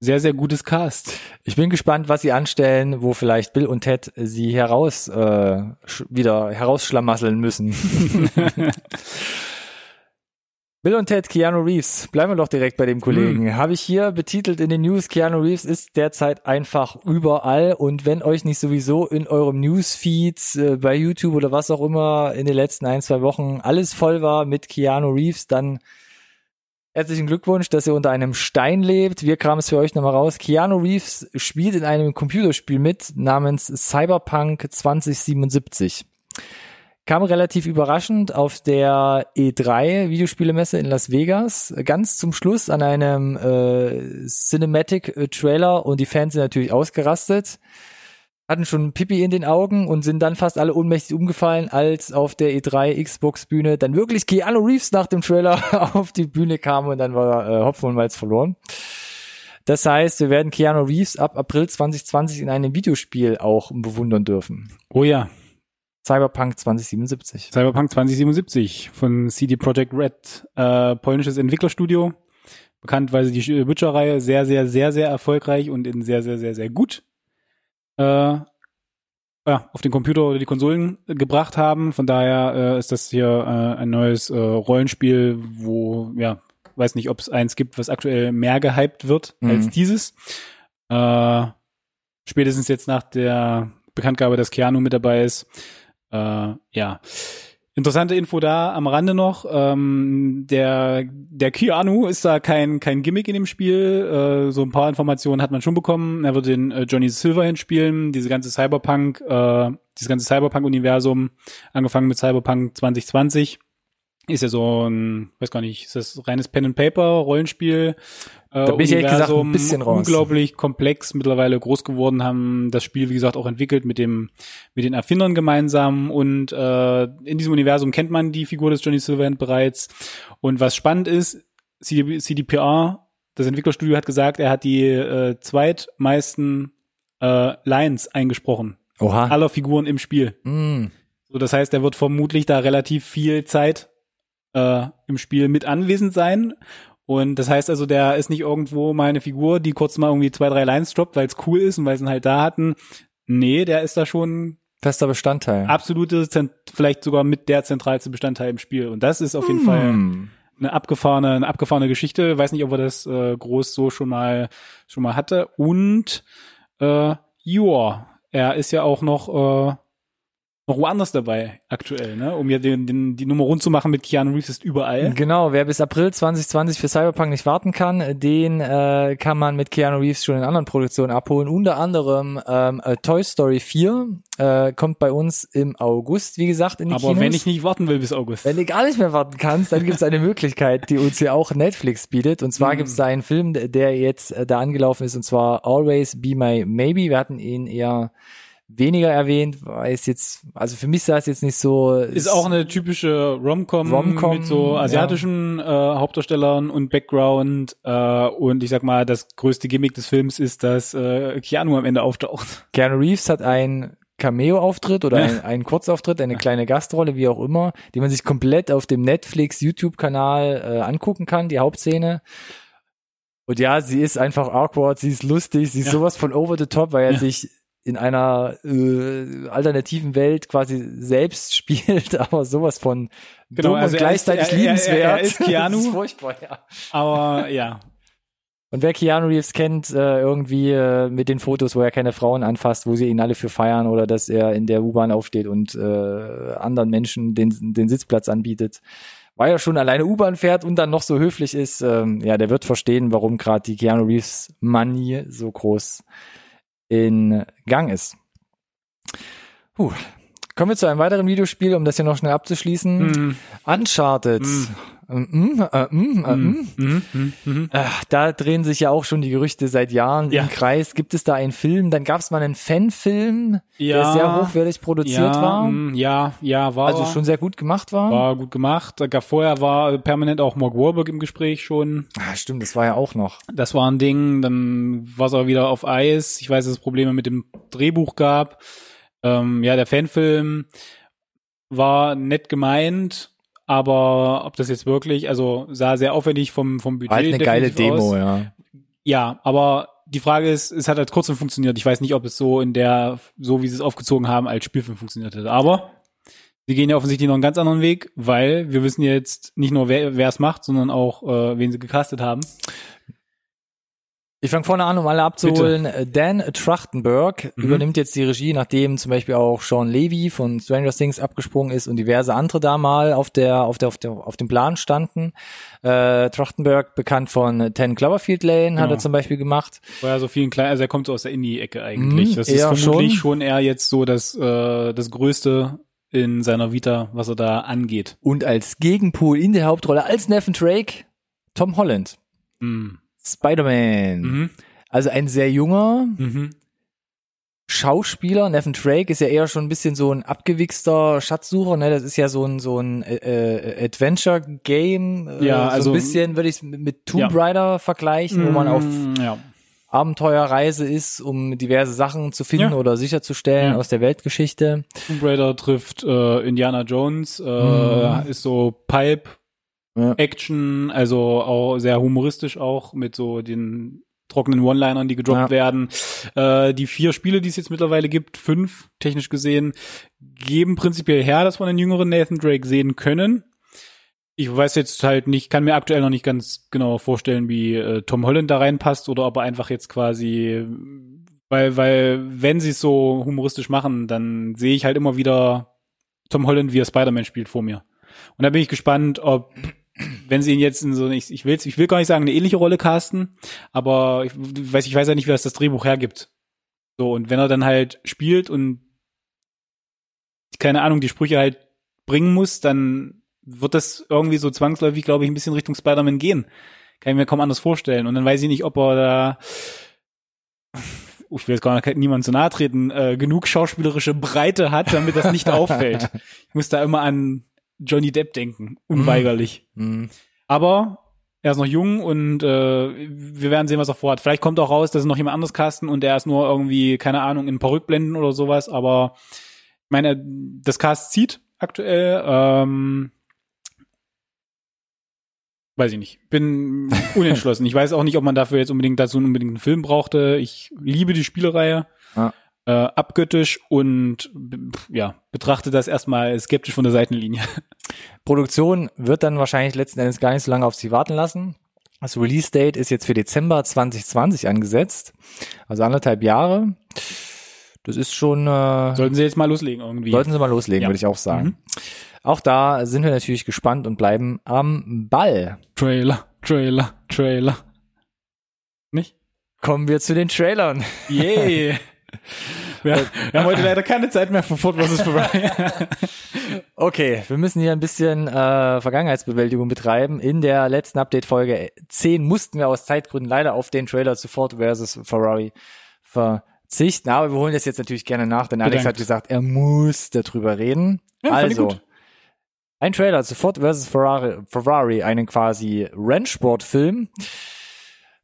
sehr, sehr gutes Cast. Ich bin gespannt, was sie anstellen, wo vielleicht Bill und Ted sie heraus äh, wieder herausschlamasseln müssen. Bill und Ted, Keanu Reeves. Bleiben wir doch direkt bei dem Kollegen. Habe ich hier betitelt in den News. Keanu Reeves ist derzeit einfach überall. Und wenn euch nicht sowieso in eurem Newsfeed äh, bei YouTube oder was auch immer in den letzten ein, zwei Wochen alles voll war mit Keanu Reeves, dann herzlichen Glückwunsch, dass ihr unter einem Stein lebt. Wir kramen es für euch nochmal raus. Keanu Reeves spielt in einem Computerspiel mit namens Cyberpunk 2077 kam relativ überraschend auf der E3 Videospielemesse in Las Vegas, ganz zum Schluss an einem äh, Cinematic Trailer und die Fans sind natürlich ausgerastet, hatten schon Pipi in den Augen und sind dann fast alle ohnmächtig umgefallen, als auf der E3 Xbox Bühne dann wirklich Keanu Reeves nach dem Trailer auf die Bühne kam und dann war äh, Hopfen und Malz verloren. Das heißt, wir werden Keanu Reeves ab April 2020 in einem Videospiel auch bewundern dürfen. Oh ja, Cyberpunk 2077. Cyberpunk 2077 von CD Projekt Red, äh, polnisches Entwicklerstudio. Bekannt, weil sie die Witcher-Reihe sehr, sehr, sehr, sehr erfolgreich und in sehr, sehr, sehr, sehr gut äh, ja, auf den Computer oder die Konsolen gebracht haben. Von daher äh, ist das hier äh, ein neues äh, Rollenspiel, wo, ja, weiß nicht, ob es eins gibt, was aktuell mehr gehypt wird Mhm. als dieses. Äh, spätestens jetzt nach der Bekanntgabe, dass Keanu mit dabei ist. Äh, ja. Interessante Info da am Rande noch. Ähm, der, der Keanu ist da kein, kein Gimmick in dem Spiel. Äh, so ein paar Informationen hat man schon bekommen. Er wird den äh, Johnny Silverhand spielen. Diese ganze Cyberpunk, äh, dieses ganze Cyberpunk-Universum, angefangen mit Cyberpunk 2020, ist ja so ein, weiß gar nicht, ist das reines Pen and Paper Rollenspiel? Äh, Da bin ich ehrlich gesagt ein bisschen raus. Unglaublich komplex, mittlerweile groß geworden, haben das Spiel wie gesagt auch entwickelt mit dem mit den Erfindern gemeinsam und äh, in diesem Universum kennt man die Figur des Johnny Silverhand bereits. Und was spannend ist, CD, CDPR, das Entwicklerstudio hat gesagt, er hat die äh, zweitmeisten äh, Lines eingesprochen Oha. aller Figuren im Spiel. Mm. So, das heißt, er wird vermutlich da relativ viel Zeit äh, im Spiel mit anwesend sein. Und das heißt also, der ist nicht irgendwo mal eine Figur, die kurz mal irgendwie zwei, drei Lines droppt, weil es cool ist und weil sie ihn halt da hatten. Nee, der ist da schon Fester Bestandteil. absolutes, vielleicht sogar mit der zentralste Bestandteil im Spiel. Und das ist auf jeden Fall Hm. eine abgefahrene, eine abgefahrene Geschichte. Weiß nicht, ob er das äh, groß so schon mal schon mal hatte. Und äh, joa, er ist ja auch noch äh, noch woanders dabei aktuell, ne? Um ja den, den, die Nummer rund zu machen mit Keanu Reeves ist überall. Genau, wer bis April 2020 für Cyberpunk nicht warten kann, den äh, kann man mit Keanu Reeves schon in anderen Produktionen abholen. Unter anderem ähm, äh, Toy Story 4 äh, kommt bei uns im August, wie gesagt, in die Aber Kinos. wenn ich nicht warten will bis August. Wenn du gar nicht mehr warten kannst, dann gibt es eine Möglichkeit, die uns ja auch Netflix bietet. Und zwar Mhm. gibt es da einen Film, der jetzt äh, da angelaufen ist, und zwar Always Be My Maybe. Wir hatten ihn eher weniger erwähnt, weil es jetzt, also für mich sah es jetzt nicht so. ist auch eine typische Rom-Com, Rom-Com, mit so ja. asiatischen äh, Hauptdarstellern und Background äh, und ich sag mal, das größte Gimmick des Films ist, dass äh, Keanu am Ende auftaucht. Keanu Reeves hat einen Cameo-Auftritt oder Ja. einen, Kurzauftritt, eine kleine Gastrolle, wie auch immer, die man sich komplett auf dem Netflix YouTube-Kanal äh, angucken kann, die Hauptszene. Und ja, sie ist einfach awkward, sie ist lustig, sie ist Ja. sowas von over the top, weil er Ja. sich in einer äh, alternativen Welt quasi selbst spielt, aber sowas von Genau, dumm also und ist- gleichzeitig er- er- er- liebenswert. er ist Keanu. Das ist furchtbar, ja. Aber ja, Und wer Keanu Reeves kennt, äh, irgendwie äh, mit den Fotos, wo er keine Frauen anfasst, wo sie ihn alle für feiern oder dass er in der U-Bahn aufsteht und äh, anderen Menschen den, den Sitzplatz anbietet, weil er schon alleine U-Bahn fährt und dann noch so höflich ist, ähm, ja, der wird verstehen, warum gerade die Keanu Reeves Manie so groß in Gang ist. Puh. Kommen wir zu einem weiteren Videospiel, um das hier noch schnell abzuschließen. Mhm. Uncharted. Mm, mm, äh, mm. Da drehen sich ja auch schon die Gerüchte seit Jahren Ja. im Kreis. Gibt es da einen Film? Dann gab es mal einen Fanfilm, der Ja. sehr hochwertig produziert ja, war. mm, Ja, ja, war Also schon sehr gut gemacht war. war gut gemacht. Vorher war permanent auch Mark Wahlberg im Gespräch schon. Ah, stimmt, das war ja auch noch. Das war ein Ding. Dann war es aber wieder auf Eis. Ich weiß, dass es Probleme mit dem Drehbuch gab. Ähm, ja, der Fanfilm war nett gemeint, aber ob das jetzt wirklich, also sah sehr aufwendig vom, vom Budget War halt eine geile Demo, aus. ja. Ja, aber die Frage ist, es hat halt trotzdem funktioniert. Ich weiß nicht, ob es so in der, so wie sie es aufgezogen haben, als Spielfilm funktioniert hätte. Aber sie gehen ja offensichtlich noch einen ganz anderen Weg, weil wir wissen jetzt nicht nur, wer wer es macht, sondern auch, äh, wen sie gecastet haben. Ich fange vorne an, um alle abzuholen. Dan Trachtenberg Mhm. übernimmt jetzt die Regie, nachdem zum Beispiel auch Sean Levy von Stranger Things abgesprungen ist und diverse andere da mal auf der auf der auf, der, auf dem Plan standen. Äh, Trachtenberg, bekannt von Ten Cloverfield Lane, hat Genau. er zum Beispiel gemacht. War ja so vielen kleinen, also er kommt so aus der Indie-Ecke eigentlich. Mhm, das ist vermutlich schon. schon. eher jetzt so das, äh, das Größte in seiner Vita, was er da angeht. Und als Gegenpol in der Hauptrolle als Nathan Drake Tom Holland, Mhm. Spider-Man. Mhm. Also ein sehr junger Mhm. Schauspieler. Nathan Drake ist ja eher schon ein bisschen so ein abgewichster Schatzsucher. Ne? Das ist ja so ein so ein äh, äh, Adventure-Game. Äh, Ja, so also- ein bisschen würde ich es mit Tomb Ja. Raider vergleichen, wo man auf Mm, ja. Abenteuerreise ist, um diverse Sachen zu finden Ja. oder sicherzustellen Ja. aus der Weltgeschichte. Tomb Raider trifft äh, Indiana Jones, äh, Mhm. ist so Pipe Ja. Action, also auch sehr humoristisch auch mit so den trockenen One-Linern, die gedroppt Ja. werden. Äh, die vier Spiele, die es jetzt mittlerweile gibt, fünf technisch gesehen, geben prinzipiell her, dass wir einen jüngeren Nathan Drake sehen können. Ich weiß jetzt halt nicht, kann mir aktuell noch nicht ganz genau vorstellen, wie äh, Tom Holland da reinpasst oder ob er einfach jetzt quasi, weil, weil, wenn sie es so humoristisch machen, dann sehe ich halt immer wieder Tom Holland, wie er Spider-Man spielt vor mir. Und da bin ich gespannt, ob, wenn sie ihn jetzt in so, ich, ich will, ich will gar nicht sagen, eine ähnliche Rolle casten, aber ich weiß, ich weiß ja nicht, wie das das Drehbuch hergibt. So, und wenn er dann halt spielt und keine Ahnung, die Sprüche halt bringen muss, dann wird das irgendwie so zwangsläufig, glaube ich, ein bisschen Richtung Spider-Man gehen. Kann ich mir kaum anders vorstellen. Und dann weiß ich nicht, ob er da, ich will jetzt gar nicht niemand zu nahe treten, äh, genug schauspielerische Breite hat, damit das nicht auffällt. Ich muss da immer an Johnny Depp denken, unweigerlich. Mhm. Aber er ist noch jung und äh, wir werden sehen, was er vorhat. Vielleicht kommt auch raus, dass noch jemand anderes casten und er ist nur irgendwie, keine Ahnung, in ein paar Rückblenden oder sowas. Aber ich meine, das Cast zieht aktuell. Ähm, weiß ich nicht. Bin unentschlossen. ich weiß auch nicht, ob man dafür jetzt unbedingt dazu unbedingt einen Film brauchte. Ich liebe die Spielereihe. Ja. Äh, abgöttisch und ja, betrachte das erstmal skeptisch von der Seitenlinie. Produktion wird dann wahrscheinlich letzten Endes gar nicht so lange auf sie warten lassen. Das Release-Date ist jetzt für Dezember 2020 angesetzt, also anderthalb Jahre. Das ist schon, äh, Sollten sie jetzt mal loslegen irgendwie. sollten sie mal loslegen, Ja. würde ich auch sagen. Mhm. Auch da sind wir natürlich gespannt und bleiben am Ball. Trailer, Trailer, Trailer. Nicht? Kommen wir zu den Trailern. Yay! wir, wir haben heute leider keine Zeit mehr für Ford vs. Ferrari. Okay, wir müssen hier ein bisschen äh, Vergangenheitsbewältigung betreiben. In der letzten Update-Folge 10 mussten wir aus Zeitgründen leider auf den Trailer zu Ford vs. Ferrari verzichten. Aber wir holen das jetzt natürlich gerne nach, denn Alex Bedankt. hat gesagt, er muss darüber reden. Ja, also, ein Trailer zu Ford vs. Ferrari, Ferrari einen quasi Rennsportfilm.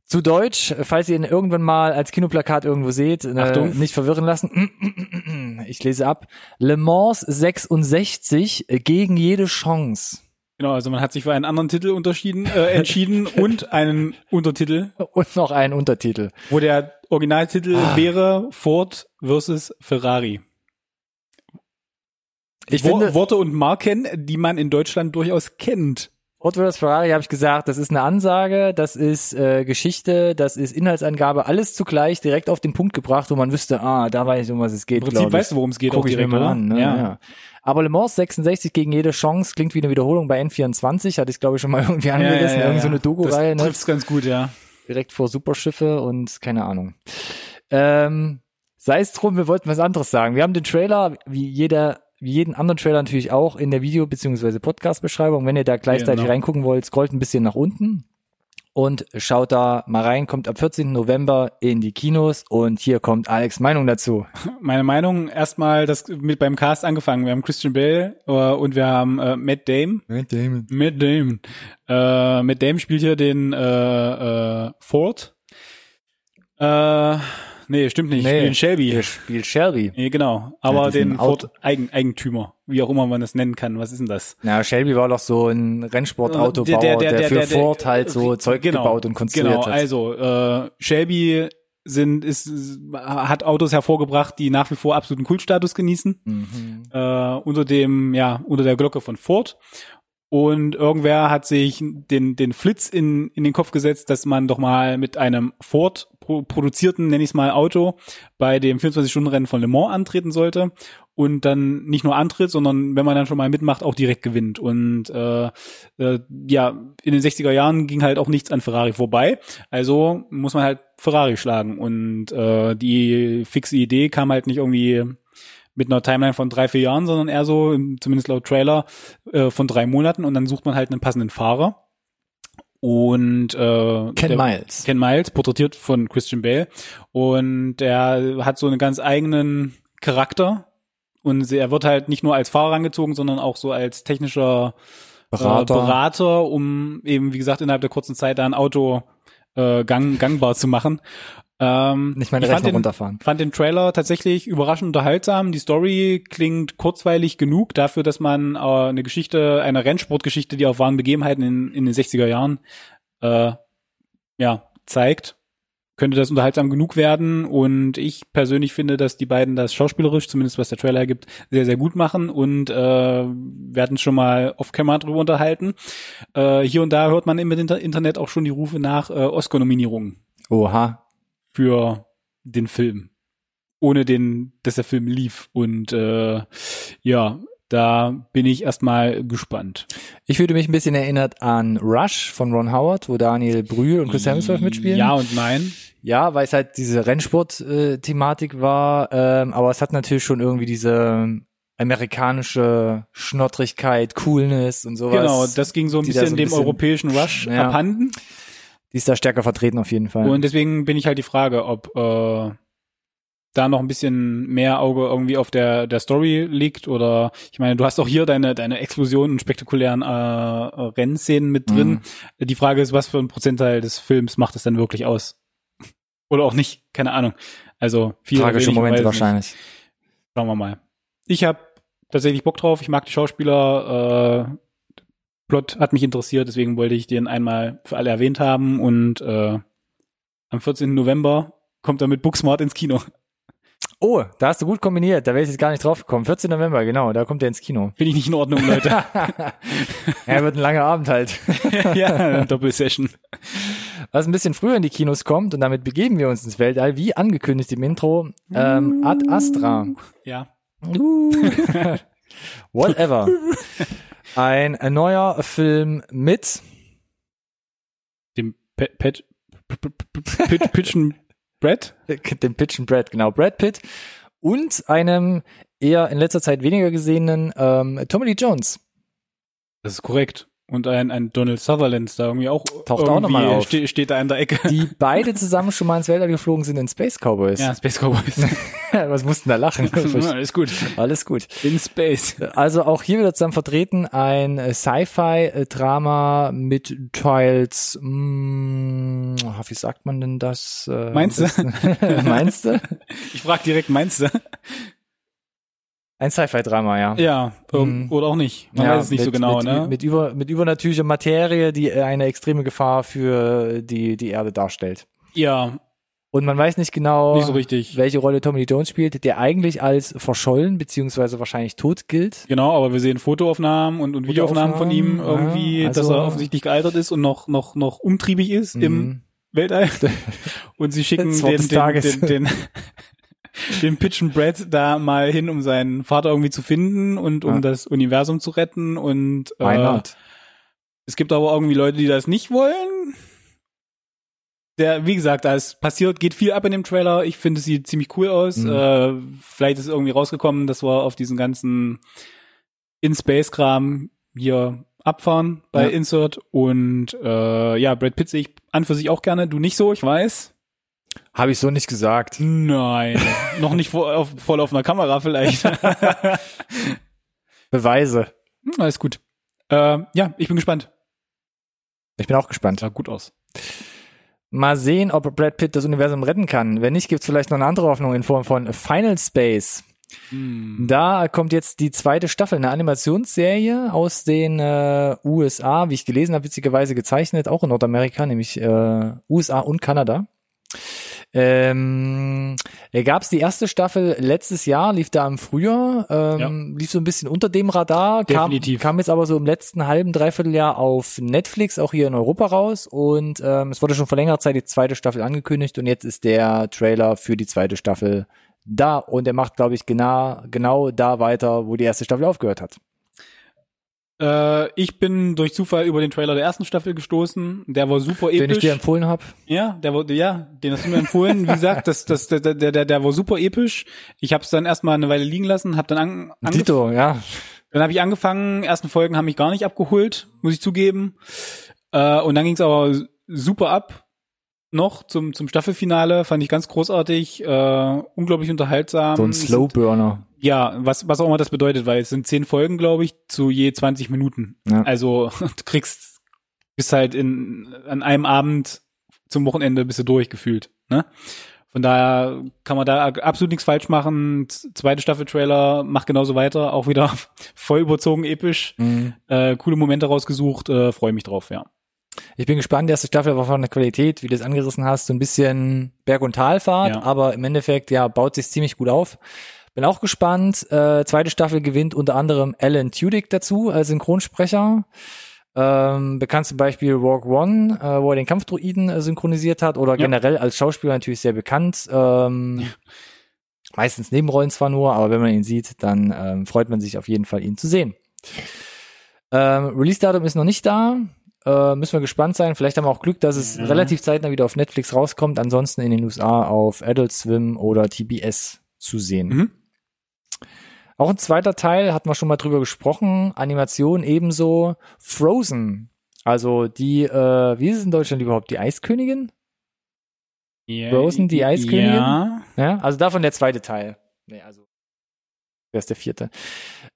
Zu Deutsch, falls ihr ihn irgendwann mal als Kinoplakat irgendwo seht, äh, Achtung. nicht verwirren lassen. Ich lese ab. Le Mans 66 gegen jede Chance. Genau, also man hat sich für einen anderen Titel unterschieden, äh, entschieden und einen Untertitel, Und noch einen Untertitel. wo der Originaltitel Ah. wäre Ford versus Ferrari. Ich Wo finde, Worte und Marken, die man in Deutschland durchaus kennt. Ford vs. Ferrari habe ich gesagt, das ist eine Ansage, das ist äh, Geschichte, das ist Inhaltsangabe, alles zugleich direkt auf den Punkt gebracht, wo man wüsste, ah, da weiß ich, um was es geht. Im Prinzip weißt du, worum es geht. Guck auch direkt, mal an. Ne? Ja. ja. Aber Le Mans 66 gegen jede Chance klingt wie eine Wiederholung bei N24, hatte ich glaube ich schon mal irgendwie angerissen, irgend so eine Doku-Reihe, Das ne? trifft's ganz gut, ja. direkt vor Superschiffe und keine Ahnung. Ähm, Sei es drum, wir wollten was anderes sagen. Wir haben den Trailer, wie jeder, wie jeden anderen Trailer natürlich auch in der Video- bzw. Podcast-Beschreibung. Wenn ihr da gleichzeitig Genau. reingucken wollt, scrollt ein bisschen nach unten und schaut da mal rein. Kommt am 14. November in die Kinos und hier kommt Alex Meinung dazu. Meine Meinung, erstmal das mit beim Cast angefangen. Wir haben Christian Bale äh, und wir haben äh, Matt Damon. Matt Damon. Äh, Matt Damon spielt hier den Ford. Äh, nee, stimmt nicht. Nee. Nee. Shelby. Hier spielt Shelby. Nee, genau. Aber diesen den Ford Eigen Eigentümer, wie auch immer man das nennen kann. Was ist denn das? Na, Shelby war doch so ein Rennsportautobauer, der, für Ford halt so Zeug genau, gebaut und konstruiert Genau, hat. also äh, Shelby sind ist hat Autos hervorgebracht, die nach wie vor absoluten Kultstatus genießen. Mhm. äh, unter dem, ja, unter der Glocke von Ford. Und irgendwer hat sich den, den Flitz in, in den Kopf gesetzt, dass man doch mal mit einem Ford pro, produzierten, nenne ich es mal, Auto bei dem 24-Stunden-Rennen von Le Mans antreten sollte und dann nicht nur antritt, sondern wenn man dann schon mal mitmacht, auch direkt gewinnt. Und äh, äh, ja, in den 60er Jahren ging halt auch nichts an Ferrari vorbei. Also muss man halt Ferrari schlagen. Und äh, die fixe Idee kam halt nicht irgendwie mit einer Timeline von drei, vier Jahren, sondern eher so, zumindest laut Trailer, äh, von drei Monaten und dann sucht man halt einen passenden Fahrer. Und äh, Ken Miles. Ken Miles, porträtiert von Christian Bale. Und der hat so einen ganz eigenen Charakter. Und er wird halt nicht nur als Fahrer angezogen, sondern auch so als technischer Berater. äh, Berater, um eben, wie gesagt, innerhalb der kurzen Zeit da ein Auto äh, gang, gangbar zu machen. Ähm, Nicht meine ich fand den, runterfahren. fand den Trailer tatsächlich überraschend unterhaltsam. Die Story klingt kurzweilig genug dafür, dass man äh, eine Geschichte, eine Rennsportgeschichte, die auf wahren Begebenheiten in, in den 60er Jahren äh, ja, zeigt. Könnte das unterhaltsam genug werden und ich persönlich finde, dass die beiden das schauspielerisch, zumindest was der Trailer ergibt, sehr, sehr gut machen und äh, wir hatten schon mal off-camera drüber unterhalten. Äh, hier und da hört man im Inter Internet auch schon die Rufe nach äh, Oscar-Nominierungen Oha. für den Film, ohne den, dass der Film lief. Und äh, ja, da bin ich erstmal gespannt. Ich fühlte mich ein bisschen erinnert an Rush von Ron Howard, wo Daniel Brühl und Chris Hemsworth mitspielen. Ja und nein. Ja, weil es halt diese Rennsport-Thematik war, ähm, aber es hat natürlich schon irgendwie diese amerikanische Schnottrigkeit, Coolness und sowas. Genau, das ging so ein da bisschen so ein dem bisschen- europäischen Rush Ja. abhanden. die ist da stärker vertreten auf jeden Fall. Und deswegen bin ich halt die Frage, ob äh, da noch ein bisschen mehr Auge irgendwie auf der der Story liegt oder ich meine, du hast auch hier deine deine Explosionen und spektakulären äh, Rennszenen mit drin. Mhm. Die Frage ist, was für ein Prozentteil des Films macht es dann wirklich aus? Oder auch nicht, keine Ahnung. Also viel oder Tragische Momente weiß ich nicht. wahrscheinlich. Schauen wir mal. Ich habe tatsächlich Bock drauf. Ich mag die Schauspieler. Äh, Plot hat mich interessiert, deswegen wollte ich den einmal für alle erwähnt haben. Und äh, am 14. November kommt er mit Booksmart ins Kino. Oh, da hast du gut kombiniert. Da wäre ich jetzt gar nicht drauf gekommen. 14. November, genau, da kommt er ins Kino. Finde ich nicht in Ordnung, Leute. ja, wird ein langer Abend halt. ja, Doppelsession. Was ein bisschen früher in die Kinos kommt, und damit begeben wir uns ins Weltall, wie angekündigt im Intro, ähm, Ad Astra. Ja. Whatever. Ein, neuer Film mit Dem Pet, Pet, Pit, Pitchen Brett. dem Pitch and Brad, genau, Brad Pitt und einem eher in letzter Zeit weniger gesehenen ähm, Tommy Lee Jones. Das ist korrekt. Und ein, ein Donald Sutherland da irgendwie auch Taucht auch irgendwie noch mal auf. Ste steht da in der Ecke. Die beide zusammen schon mal ins Weltall geflogen sind in Space Cowboys. Ja, Space Cowboys. Was mussten da lachen? Alles gut. Alles gut. In Space. Also auch hier wieder zusammen vertreten ein äh, Sci-Fi-Drama mit teils, mh, wie sagt man denn das? äh, Meinst du? Meinst du? Ich frag direkt, meinst du? Ein Sci-Fi-Drama, ja. Ja, ähm, Mhm. oder auch nicht. Man ja, weiß es nicht mit, so genau, mit, ne? Mit, über, mit übernatürlicher Materie, die eine extreme Gefahr für die, die Erde darstellt. ja, Und man weiß nicht genau, nicht so richtig. welche Rolle Tommy Jones spielt, der eigentlich als verschollen beziehungsweise wahrscheinlich tot gilt. Genau, aber wir sehen Fotoaufnahmen und, und Videoaufnahmen von ihm Fotoaufnahmen, irgendwie, ja, dass also- er offensichtlich gealtert ist und noch, noch, noch umtriebig ist im Mhm. Weltall. Und sie schicken den, den, Tages. den, den, den Pitch and Brad da mal hin, um seinen Vater irgendwie zu finden und um Ja. das Universum zu retten. Und äh, es gibt aber irgendwie Leute, die das nicht wollen. Der, wie gesagt, da ist passiert, geht viel ab in dem Trailer. Ich finde, es sieht ziemlich cool aus. Mhm. Äh, vielleicht ist irgendwie rausgekommen, dass wir auf diesen ganzen In-Space-Kram hier abfahren bei Ja. Insert. Und äh, ja, Brad Pitt sehe ich an für sich auch gerne. Du nicht so, ich weiß. Habe ich so nicht gesagt. Nein, noch nicht vor, auf, voll auf einer Kamera vielleicht. Beweise. Hm, Alles gut. Äh, ja, ich bin gespannt. Ich bin auch gespannt. Sah gut aus. Mal sehen, ob Brad Pitt das Universum retten kann. Wenn nicht, gibt's vielleicht noch eine andere Hoffnung in Form von Final Space. Hm. Da kommt jetzt die zweite Staffel, eine Animationsserie aus den äh, USA, wie ich gelesen habe, witzigerweise gezeichnet, auch in Nordamerika, nämlich äh, USA und Kanada. Ähm, Gab es die erste Staffel letztes Jahr, lief da im Frühjahr, ähm, lief so ein bisschen unter dem Radar, kam, Definitiv. kam jetzt aber so im letzten halben, dreiviertel auf Netflix, auch hier in Europa raus und ähm, es wurde schon vor längerer Zeit die zweite Staffel angekündigt und jetzt ist der Trailer für die zweite Staffel da und er macht, glaube ich, genau, genau da weiter, wo die erste Staffel aufgehört hat. Äh, ich bin durch Zufall über den Trailer der ersten Staffel gestoßen. Der war super episch. Den ich dir empfohlen habe. Ja, der wurde, ja, den hast du mir empfohlen. Wie gesagt, das, das, der, der, der, der war super episch. Ich habe es dann erstmal eine Weile liegen lassen, habe dann an, Tito, ja. dann habe ich angefangen. Ersten Folgen haben mich gar nicht abgeholt, muss ich zugeben. Äh, und dann ging es aber super ab. Noch zum zum Staffelfinale fand ich ganz großartig, äh, unglaublich unterhaltsam. So ein Slowburner. Ja, was was auch immer das bedeutet, weil es sind zehn Folgen, glaube ich, zu je 20 Minuten. Ja. Also du kriegst bist halt in an einem Abend zum Wochenende bist du durchgefühlt. Ne? Von daher kann man da absolut nichts falsch machen. Zweite Staffel Trailer macht genauso weiter, auch wieder voll überzogen episch. Mhm. Äh, coole Momente rausgesucht, äh, freue mich drauf, ja. Ich bin gespannt, die erste Staffel war von der Qualität, wie du es angerissen hast, so ein bisschen Berg- und Talfahrt, Ja. aber im Endeffekt, ja, baut sich ziemlich gut auf. Bin auch gespannt. Äh, zweite Staffel gewinnt unter anderem Alan Tudyk dazu als Synchronsprecher. Ähm, bekannt zum Beispiel Rogue One, äh, wo er den Kampfdruiden äh, synchronisiert hat, oder Ja. generell als Schauspieler natürlich sehr bekannt. Ähm, Meistens Nebenrollen zwar nur, aber wenn man ihn sieht, dann ähm, freut man sich auf jeden Fall, ihn zu sehen. Ähm, Release-Datum ist noch nicht da. Äh, müssen wir gespannt sein. Vielleicht haben wir auch Glück, dass es Mhm. relativ zeitnah wieder auf Netflix rauskommt. Ansonsten in den USA auf Adult Swim oder TBS zu sehen. Mhm. Auch ein zweiter Teil, hatten wir schon mal drüber gesprochen. Animation ebenso. Frozen. Also die, äh, wie ist es in Deutschland überhaupt? Die Eiskönigin? Ja, Frozen, die Eiskönigin? Ja. Ja, also davon der zweite Teil. Nee, also. Wer ist der vierte?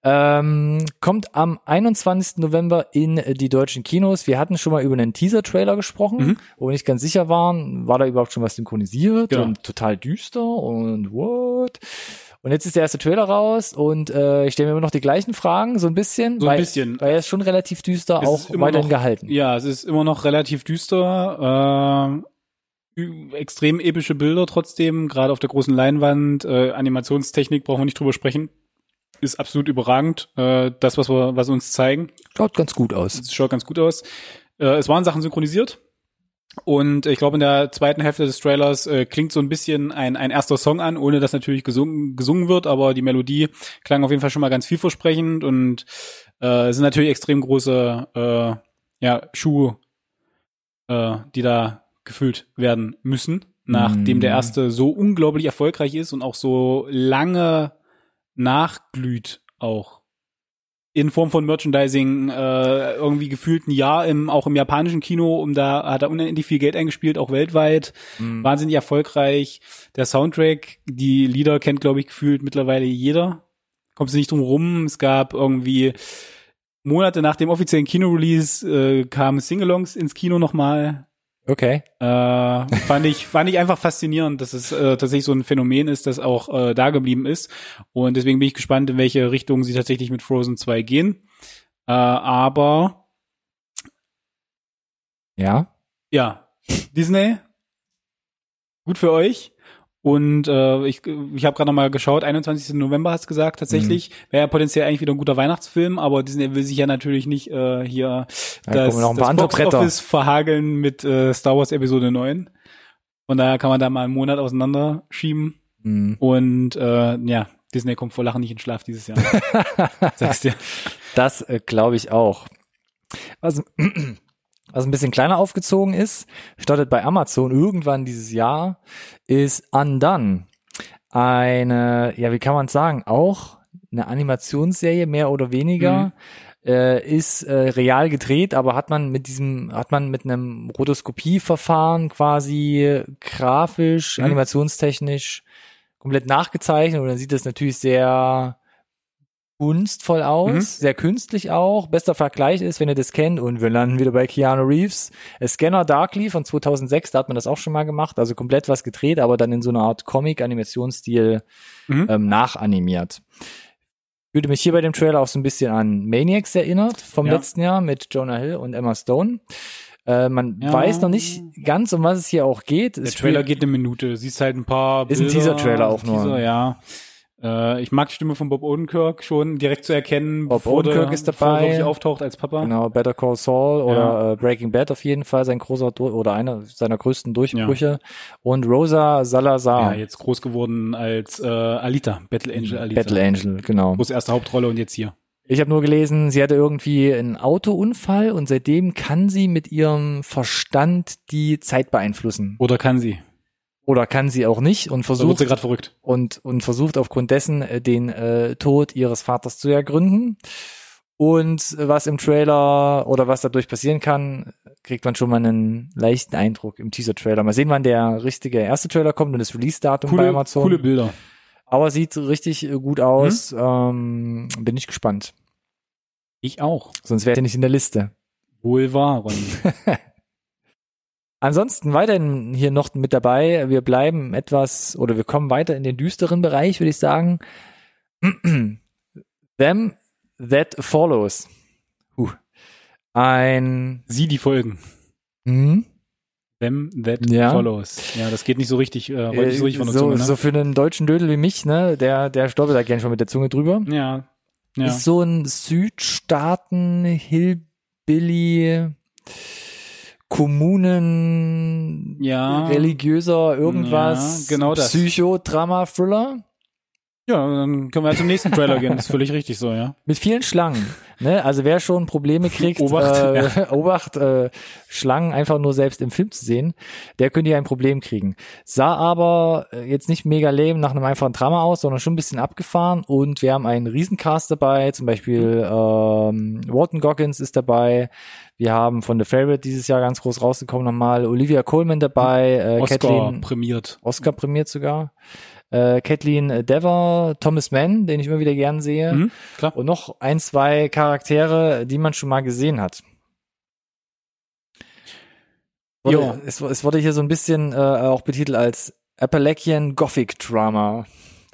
Ähm, kommt am 21. November in die deutschen Kinos. Wir hatten schon mal über einen Teaser-Trailer gesprochen, Mhm. wo wir nicht ganz sicher waren, war da überhaupt schon was synchronisiert Genau. und total düster und what? Und jetzt ist der erste Trailer raus und äh, ich stelle mir immer noch die gleichen Fragen, so ein bisschen. So ein weil, bisschen. Weil er ist schon relativ düster, Es auch weiterhin noch- gehalten. Ja, es ist immer noch relativ düster. Äh, extrem epische Bilder trotzdem, gerade auf der großen Leinwand. Äh, Animationstechnik brauchen wir nicht drüber sprechen. Ist absolut überragend. Äh, das, was wir, was sie uns zeigen, Schaut ganz gut aus. es schaut ganz gut aus. Äh, es waren Sachen synchronisiert. Und ich glaube, in der zweiten Hälfte des Trailers äh, klingt so ein bisschen ein, ein erster Song an, ohne dass natürlich gesungen, gesungen wird, aber die Melodie klang auf jeden Fall schon mal ganz vielversprechend und äh, es sind natürlich extrem große äh, ja, Schuhe, äh, die da gefüllt werden müssen, nachdem Mm. der erste so unglaublich erfolgreich ist und auch so lange nachglüht auch in Form von Merchandising äh, irgendwie gefühlt ein Jahr im auch im japanischen Kino, um da hat er unendlich viel Geld eingespielt, auch weltweit, Mhm. wahnsinnig erfolgreich. Der Soundtrack, die Lieder kennt glaube ich gefühlt mittlerweile jeder. Kommst du nicht drum rum. Es gab irgendwie Monate nach dem offiziellen Kino-Release äh, kamen Singalongs ins Kino nochmal. Okay. Äh, fand ich fand ich einfach faszinierend, dass es äh, tatsächlich so ein Phänomen ist, das auch äh, da geblieben ist. Und deswegen bin ich gespannt, in welche Richtung sie tatsächlich mit Frozen 2 gehen. Äh, aber Ja. ja, Disney, gut für euch. Und äh, ich, ich habe gerade noch mal geschaut, 21. November hast du gesagt, tatsächlich. Wäre ja potenziell eigentlich wieder ein guter Weihnachtsfilm, aber Disney will sich ja natürlich nicht äh, hier Da das, kommen noch ein paar das Box. Office verhageln mit äh, Star Wars Episode 9. Von daher kann man da mal einen Monat auseinander schieben. Hm. Und äh, ja, Disney kommt vor Lachen nicht in Schlaf dieses Jahr. Sagst dir. Das äh, glaube ich auch. Was, was ein bisschen kleiner aufgezogen ist, startet bei Amazon irgendwann dieses Jahr, ist Undone. Eine, ja, wie kann man sagen, auch eine Animationsserie, mehr oder weniger. Mhm. Äh, ist äh, real gedreht, aber hat man mit diesem, hat man mit einem Rotoskopieverfahren quasi grafisch, Mhm. animationstechnisch komplett nachgezeichnet und dann sieht das natürlich sehr kunstvoll aus, Mhm. sehr künstlich auch. Bester Vergleich ist, wenn ihr das kennt, und wir landen wieder bei Keanu Reeves, Scanner Darkly von 2006, da hat man das auch schon mal gemacht, also komplett was gedreht, aber dann in so einer Art Comic-Animationsstil Mhm. ähm, nachanimiert. Fühlte mich hier bei dem Trailer auch so ein bisschen an Maniacs erinnert vom Ja. letzten Jahr mit Jonah Hill und Emma Stone. Äh, man Ja. weiß noch nicht ganz, um was es hier auch geht. Der Es Trailer geht eine Minute. Siehst halt ein paar Ist ein Bilder, Teaser-Trailer auch nur. Teaser, ja. Äh, ich mag die Stimme von Bob Odenkirk schon direkt zu erkennen, Bob bevor der- Odenkirk ist bevor er dabei. auftaucht als Papa. Genau, Better Call Saul oder äh, Breaking Bad auf jeden Fall sein großer Dur oder einer seiner größten Durchbrüche und Rosa Salazar, Ja, jetzt groß geworden als äh, Alita, Battle Angel Alita. Battle Angel, genau. Große erste Hauptrolle und jetzt hier. Ich habe nur gelesen, sie hatte irgendwie einen Autounfall und seitdem kann sie mit ihrem Verstand die Zeit beeinflussen. Oder kann sie? Oder kann sie auch nicht und versucht sie gerade verrückt. und, und versucht aufgrund dessen äh, den äh, Tod ihres Vaters zu ergründen. Und was im Trailer oder was dadurch passieren kann, kriegt man schon mal einen leichten Eindruck im Teaser-Trailer. Mal sehen, wann der richtige erste Trailer kommt und das Release-Datum bei Coole, Amazon. coole Bilder. Aber sieht richtig äh, gut aus. Ähm, bin ich gespannt. Ich auch. Sonst wäre er nicht in der Liste. Wohl wahr. Ansonsten weiterhin hier noch mit dabei. Wir bleiben etwas oder wir kommen weiter in den düsteren Bereich, würde ich sagen. Them That Follows. Huh. Ein Sie die Folgen. hm, Them that Ja. follows. Ja, das geht nicht so richtig, äh, äh, nicht so richtig von der so, Zunge, ne? so für einen deutschen Dödel wie mich, ne, der der stolpert da gern schon mit der Zunge drüber. Ja. Ja. Ist so ein Südstaaten Hillbilly Kommunen Ja. religiöser irgendwas Ja, genau das. Ja, dann können wir zum nächsten Trailer gehen. Das ist völlig richtig so, ja. mit vielen Schlangen ne also wer schon Probleme kriegt Obacht, äh, Obacht äh, Schlangen einfach nur selbst im Film zu sehen der könnte ja ein Problem kriegen sah aber äh, jetzt nicht mega lame nach einem einfachen Drama aus sondern schon ein bisschen abgefahren und wir haben einen Riesencast dabei zum Beispiel ähm, Walton Goggins ist dabei wir haben von The Favorite dieses Jahr ganz groß rausgekommen nochmal Olivia Colman dabei äh, Oscar Kathleen prämiert. Oscar prämiert sogar. Äh, Kathleen Dever, Thomas Mann, den ich immer wieder gern sehe. Mhm. Und noch ein, zwei Charaktere, die man schon mal gesehen hat. Wurde, es, es wurde hier so ein bisschen äh, auch betitelt als Appalachian Gothic Drama.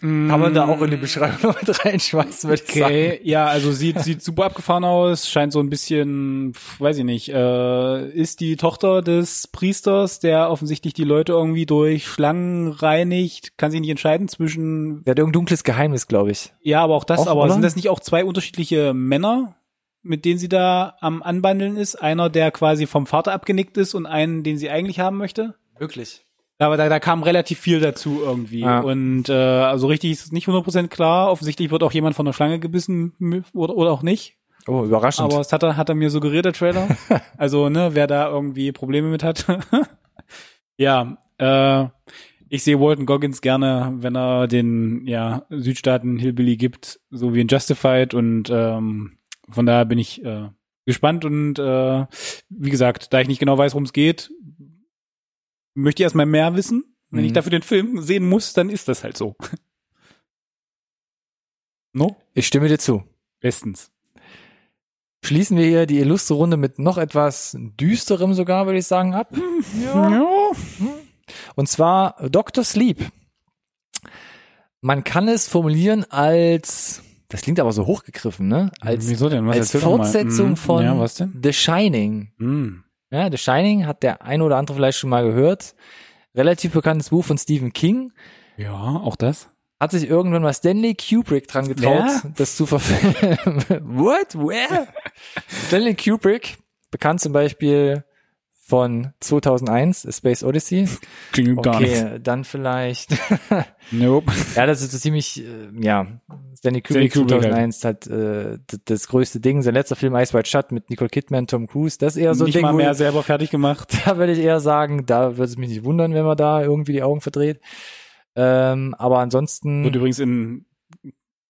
Kann man da auch in die Beschreibung mit reinschmeißen, würde ich sagen. Okay, ja, also sieht sieht super abgefahren aus, scheint so ein bisschen, weiß ich nicht, äh, ist die Tochter des Priesters, der offensichtlich die Leute irgendwie durch Schlangen reinigt, kann sich nicht entscheiden zwischen, Der hat irgendein dunkles Geheimnis, glaube ich. ja, aber auch das, Auch, aber oder? sind das nicht auch zwei unterschiedliche Männer, mit denen sie da am Anbandeln ist? Einer, der quasi vom Vater abgenickt ist und einen, den sie eigentlich haben möchte? Wirklich. Aber da, da kam relativ viel dazu irgendwie. Ja. Und äh, also richtig ist es nicht 100% klar. Offensichtlich wird auch jemand von der Schlange gebissen oder, oder auch nicht. Oh, überraschend. Aber es hat er, hat er mir suggeriert, der Trailer. also, ne, wer da irgendwie Probleme mit hat. ja, äh, ich sehe Walton Goggins gerne, wenn er den ja, Südstaaten Hillbilly gibt, so wie in Justified. Und ähm, von daher bin ich äh, gespannt und äh, wie gesagt, da ich nicht genau weiß, worum es geht, möchte ich erstmal mehr wissen. Wenn Mhm. ich dafür den Film sehen muss, dann ist das halt so. no? ich stimme dir zu. Bestens. schließen wir hier die illustre Runde mit noch etwas düsterem sogar, würde ich sagen, ab. Ja. Und zwar Dr. Sleep. Man kann es formulieren als, das klingt aber so hochgegriffen, ne? Als, Wieso denn? Was als. Fortsetzung Mhm. von Ja? The Shining. Mhm. Ja, The Shining hat der ein oder andere vielleicht schon mal gehört. Relativ bekanntes Buch von Stephen King. Ja, auch das. Hat sich irgendwann mal Stanley Kubrick dran getraut, Wer? das zu verfilmen. What? Where? Stanley Kubrick, bekannt zum Beispiel von 2001, A Space Odyssey. Klingt gar nicht. Okay, dann vielleicht. Nope. ja, das ist so ziemlich, äh, ja, Stanley Stanley Kubrick Kubrick 2001 hat äh, das größte Ding. Sein letzter Film Ice White Shut mit Nicole Kidman, Tom Cruise. Das ist eher so ein nicht Ding, mal wo mehr selber fertig gemacht. da würde ich eher sagen, da würde es mich nicht wundern, wenn man da irgendwie die Augen verdreht. Ähm, aber ansonsten. Wird übrigens in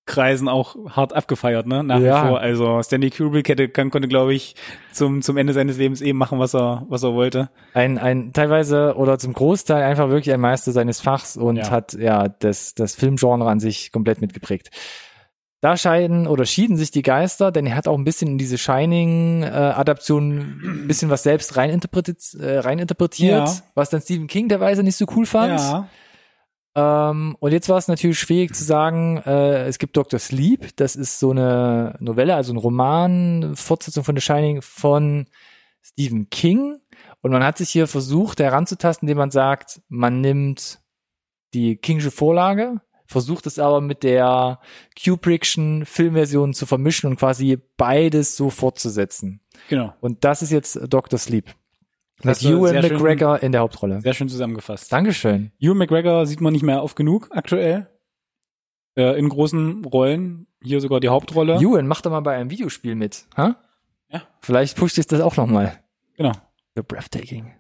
Kreisen auch hart abgefeiert, ne? Nach Ja. wie vor. Also Stanley Kubrick hätte, kann, konnte, glaube ich, zum, zum Ende seines Lebens eben machen, was er, was er wollte. ein, ein teilweise oder zum Großteil einfach wirklich ein Meister seines Fachs und Ja. hat ja das, das Filmgenre an sich komplett mitgeprägt. Da scheiden oder schieden sich die Geister, denn er hat auch ein bisschen in diese Shining-Adaption ein bisschen was selbst reininterpretiert, äh, reininterpretiert Ja. was dann Stephen King derweise nicht so cool fand. Ja. Ähm, und jetzt war es natürlich schwierig zu sagen, äh, es gibt Dr. Sleep, das ist so eine Novelle, also ein Roman, Fortsetzung von The Shining von Stephen King. Und man hat sich hier versucht heranzutasten, indem man sagt, man nimmt die Kingsche Vorlage, versucht es aber mit der Kubrickschen Filmversion zu vermischen und quasi beides so fortzusetzen. Genau. Und das ist jetzt Dr. Sleep. Mit Ewan sehr schön- McGregor in der Hauptrolle. Sehr schön zusammengefasst. Dankeschön. Ewan McGregor sieht man nicht mehr oft genug aktuell. Äh, in großen Rollen. Hier sogar die Hauptrolle. Ewan, mach doch mal bei einem Videospiel mit. Ha? Ja. Vielleicht pusht dich das auch noch mal. Genau. The Breathtaking.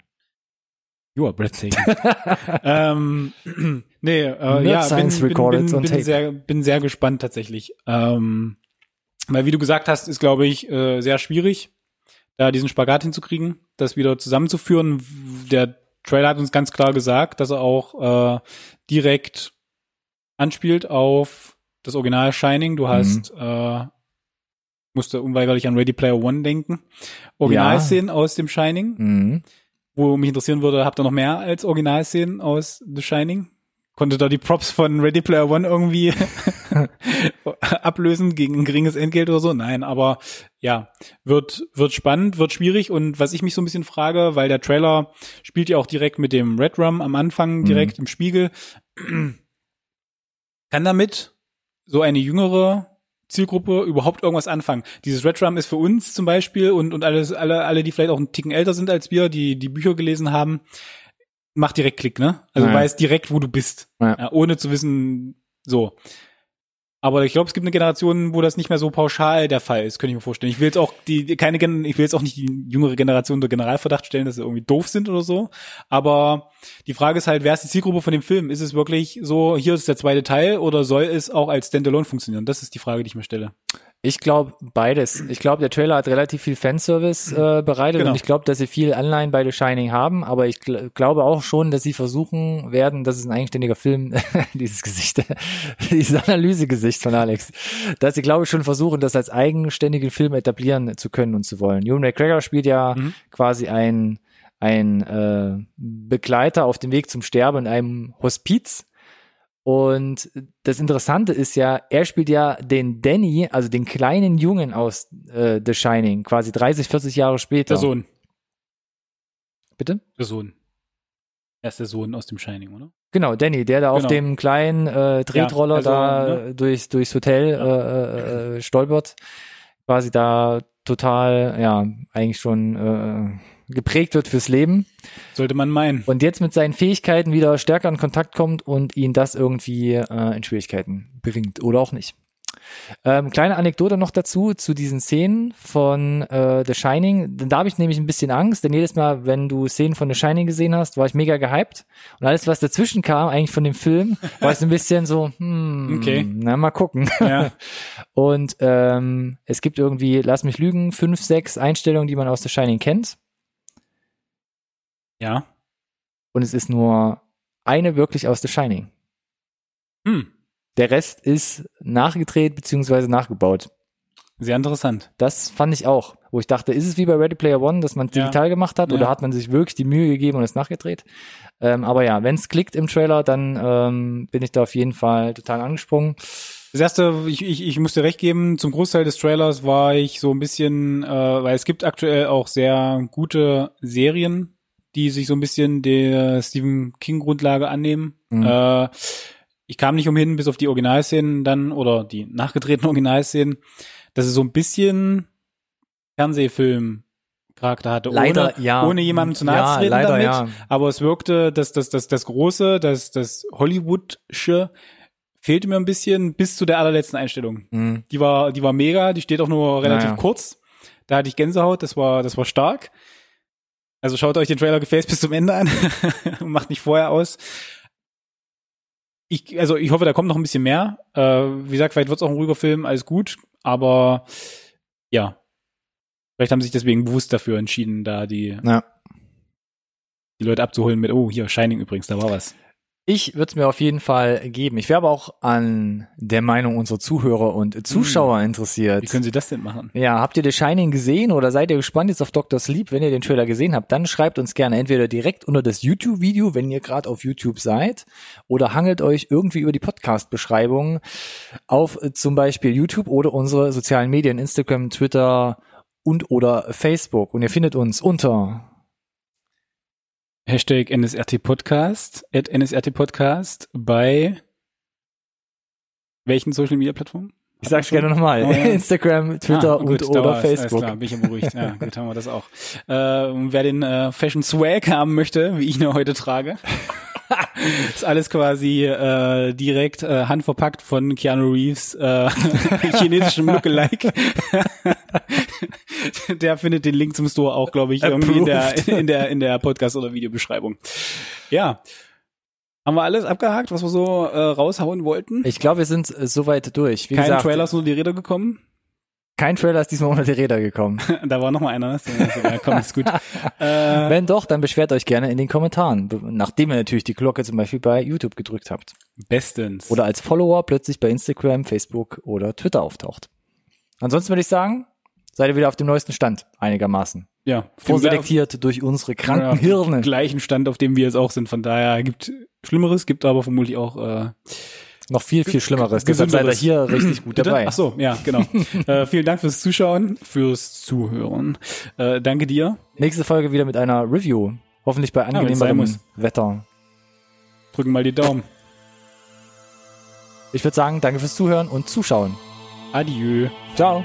You are breathtaking. ähm, nee, äh, ja, bin, Science bin, bin, bin, tape. sehr, bin sehr gespannt tatsächlich. Ähm, weil wie du gesagt hast, ist glaube ich äh, sehr schwierig, da diesen Spagat hinzukriegen, das wieder zusammenzuführen. Der Trailer hat uns ganz klar gesagt, dass er auch äh, direkt anspielt auf das Original Shining. Du hast äh, musste unweigerlich an Ready Player One denken. Originalszenen aus dem Shining Mhm. wo mich interessieren würde, habt ihr noch mehr als Originalszenen aus The Shining? Konnte da die Props von Ready Player One irgendwie ablösen gegen ein geringes Entgelt oder so? Nein, aber ja, wird, wird spannend, wird schwierig und was ich mich so ein bisschen frage, weil der Trailer spielt ja auch direkt mit dem Red Rum am Anfang direkt im Spiegel. Kann damit so eine jüngere Zielgruppe überhaupt irgendwas anfangen. Dieses Red Rum ist für uns zum Beispiel und, und alles, alle, alle, die vielleicht auch einen Ticken älter sind als wir, die die Bücher gelesen haben, macht direkt Klick, ne? Also Ja. du weißt direkt, wo du bist, Ja. ja, ohne zu wissen, so. Aber ich glaube, es gibt eine Generation, wo das nicht mehr so pauschal der Fall ist, könnte ich mir vorstellen. Ich will jetzt auch die keine Gen ich will jetzt auch nicht die jüngere Generation unter Generalverdacht stellen, dass sie irgendwie doof sind oder so. Aber die Frage ist halt, wer ist die Zielgruppe von dem Film? Ist es wirklich so, hier ist der zweite Teil oder soll es auch als Standalone funktionieren? Das ist die Frage, die ich mir stelle. Ich glaube beides. Ich glaube, der Trailer hat relativ viel Fanservice äh, bereitet Genau. und ich glaube, dass sie viel Anleihen bei The Shining haben, aber ich gl glaube auch schon, dass sie versuchen werden, das ist ein eigenständiger Film, dieses Gesicht, dieses Analysegesicht von Alex, dass sie, glaube ich, schon versuchen, das als eigenständigen Film etablieren zu können und zu wollen. Ewan McGregor spielt ja Mhm. quasi ein ein äh, Begleiter auf dem Weg zum Sterben in einem Hospiz. Und das Interessante ist ja, er spielt ja den Danny, also den kleinen Jungen aus äh, The Shining, quasi 30, 40 Jahre später. Der Sohn. Bitte? Der Sohn. Er ist der Sohn aus dem Shining, oder? Genau, Danny, der da auf Genau. dem kleinen äh, Tretroller also, da ne? durchs, durchs Hotel äh, äh, stolpert, quasi da total, ja, eigentlich schon äh, geprägt wird fürs Leben. Sollte man meinen. und jetzt mit seinen Fähigkeiten wieder stärker in Kontakt kommt und ihn das irgendwie äh, in Schwierigkeiten bringt oder auch nicht. Ähm, kleine Anekdote noch dazu, zu diesen Szenen von äh, The Shining. Denn da habe ich nämlich ein bisschen Angst, denn jedes Mal, wenn du Szenen von The Shining gesehen hast, war ich mega gehypt. Und alles, was dazwischen kam, eigentlich von dem Film, war ich so ein bisschen so, hm, Okay. na mal gucken. Ja. Und ähm, es gibt irgendwie, lass mich lügen, fünf, sechs Einstellungen, die man aus The Shining kennt. Ja. Und es ist nur eine wirklich aus The Shining. Hm. Der Rest ist nachgedreht beziehungsweise nachgebaut. Sehr interessant. Das fand ich auch, wo ich dachte, ist es wie bei Ready Player One, dass man es Ja. digital gemacht hat Ja. oder hat man sich wirklich die Mühe gegeben und es nachgedreht? Ähm, aber ja, wenn es klickt im Trailer, dann ähm, bin ich da auf jeden Fall total angesprungen. Das erste, ich, ich, ich muss dir recht geben, zum Großteil des Trailers war ich so ein bisschen, äh, weil es gibt aktuell auch sehr gute Serien, die sich so ein bisschen der Stephen King Grundlage annehmen. Mhm. Äh, ich kam nicht umhin, bis auf die Originalszenen dann oder die nachgedrehten Originalszenen, dass es so ein bisschen Fernsehfilm Charakter hatte, Leider, ohne, ja. ohne jemandem zu nahe Ja, zu treten leider, damit. ja. Aber es wirkte, dass das, das, das Große, das, das Hollywoodsche fehlte mir ein bisschen bis zu der allerletzten Einstellung. Mhm. Die war, die war mega, die steht auch nur relativ Naja. kurz. Da hatte ich Gänsehaut, das war, das war stark. Also schaut euch den Trailer gefällt bis zum Ende an. Macht nicht vorher aus. Ich, also ich hoffe, da kommt noch ein bisschen mehr. Äh, wie gesagt, vielleicht wird es auch ein ruhiger Film, alles gut. Aber ja, vielleicht haben sie sich deswegen bewusst dafür entschieden, da die, Ja. die Leute abzuholen mit, oh, hier, Shining übrigens, da war was. Ich würde es mir auf jeden Fall geben. Ich wäre aber auch an der Meinung unserer Zuhörer und Zuschauer interessiert. Wie können sie das denn machen? Ja, habt ihr The Shining gesehen oder seid ihr gespannt jetzt auf Dr. Sleep? Wenn ihr den Trailer gesehen habt, dann schreibt uns gerne entweder direkt unter das YouTube-Video, wenn ihr gerade auf YouTube seid, oder hangelt euch irgendwie über die Podcast-Beschreibung auf äh, zum Beispiel YouTube oder unsere sozialen Medien, Instagram, Twitter und oder Facebook. Und ihr findet uns unter Hashtag NSRT Podcast, at NSRT Podcast bei welchen Social Media Plattformen? ich sag's gerne nochmal, Oh, ja. Instagram, Twitter Ah, und gut, da oder war's. Alles Facebook. klar, bin ich ja beruhigt. Ja, gut, haben wir das auch. Äh, und wer den äh, Fashion Swag haben möchte, wie ich ihn heute trage, ist alles quasi äh, direkt äh, handverpackt von Keanu Reeves äh, chinesischem Lookalike. der findet den Link zum Store auch, glaube ich, irgendwie in der, in der in der Podcast oder Videobeschreibung. Ja. Haben wir alles abgehakt, was wir so äh, raushauen wollten? Ich glaube, wir sind äh, soweit durch. Wie Kein gesagt, Trailer ist nur die Rede gekommen. Kein Trailer ist diesmal unter die Räder gekommen. da war noch mal einer. Ist egal, komm, ist gut. Äh, Wenn doch, dann beschwert euch gerne in den Kommentaren, nachdem ihr natürlich die Glocke zum Beispiel bei YouTube gedrückt habt. bestens. Oder als Follower plötzlich bei Instagram, Facebook oder Twitter auftaucht. Ansonsten würde ich sagen, seid ihr wieder auf dem neuesten Stand, einigermaßen. ja, Vorselektiert durch unsere kranken Ja, Hirne. gleichen Stand, auf dem wir jetzt auch sind. Von daher gibt Schlimmeres, gibt aber vermutlich auch äh, Noch viel, viel Schlimmeres. Deshalb seid ihr hier richtig gut Bitte? dabei. Ach so, ja, genau. äh, vielen Dank fürs Zuschauen, fürs Zuhören. Äh, danke dir. Nächste Folge wieder mit einer Review. Hoffentlich bei angenehmerem muss. Wetter. Drücken mal die Daumen. Ich würde sagen, danke fürs Zuhören und Zuschauen. Adieu. Ciao.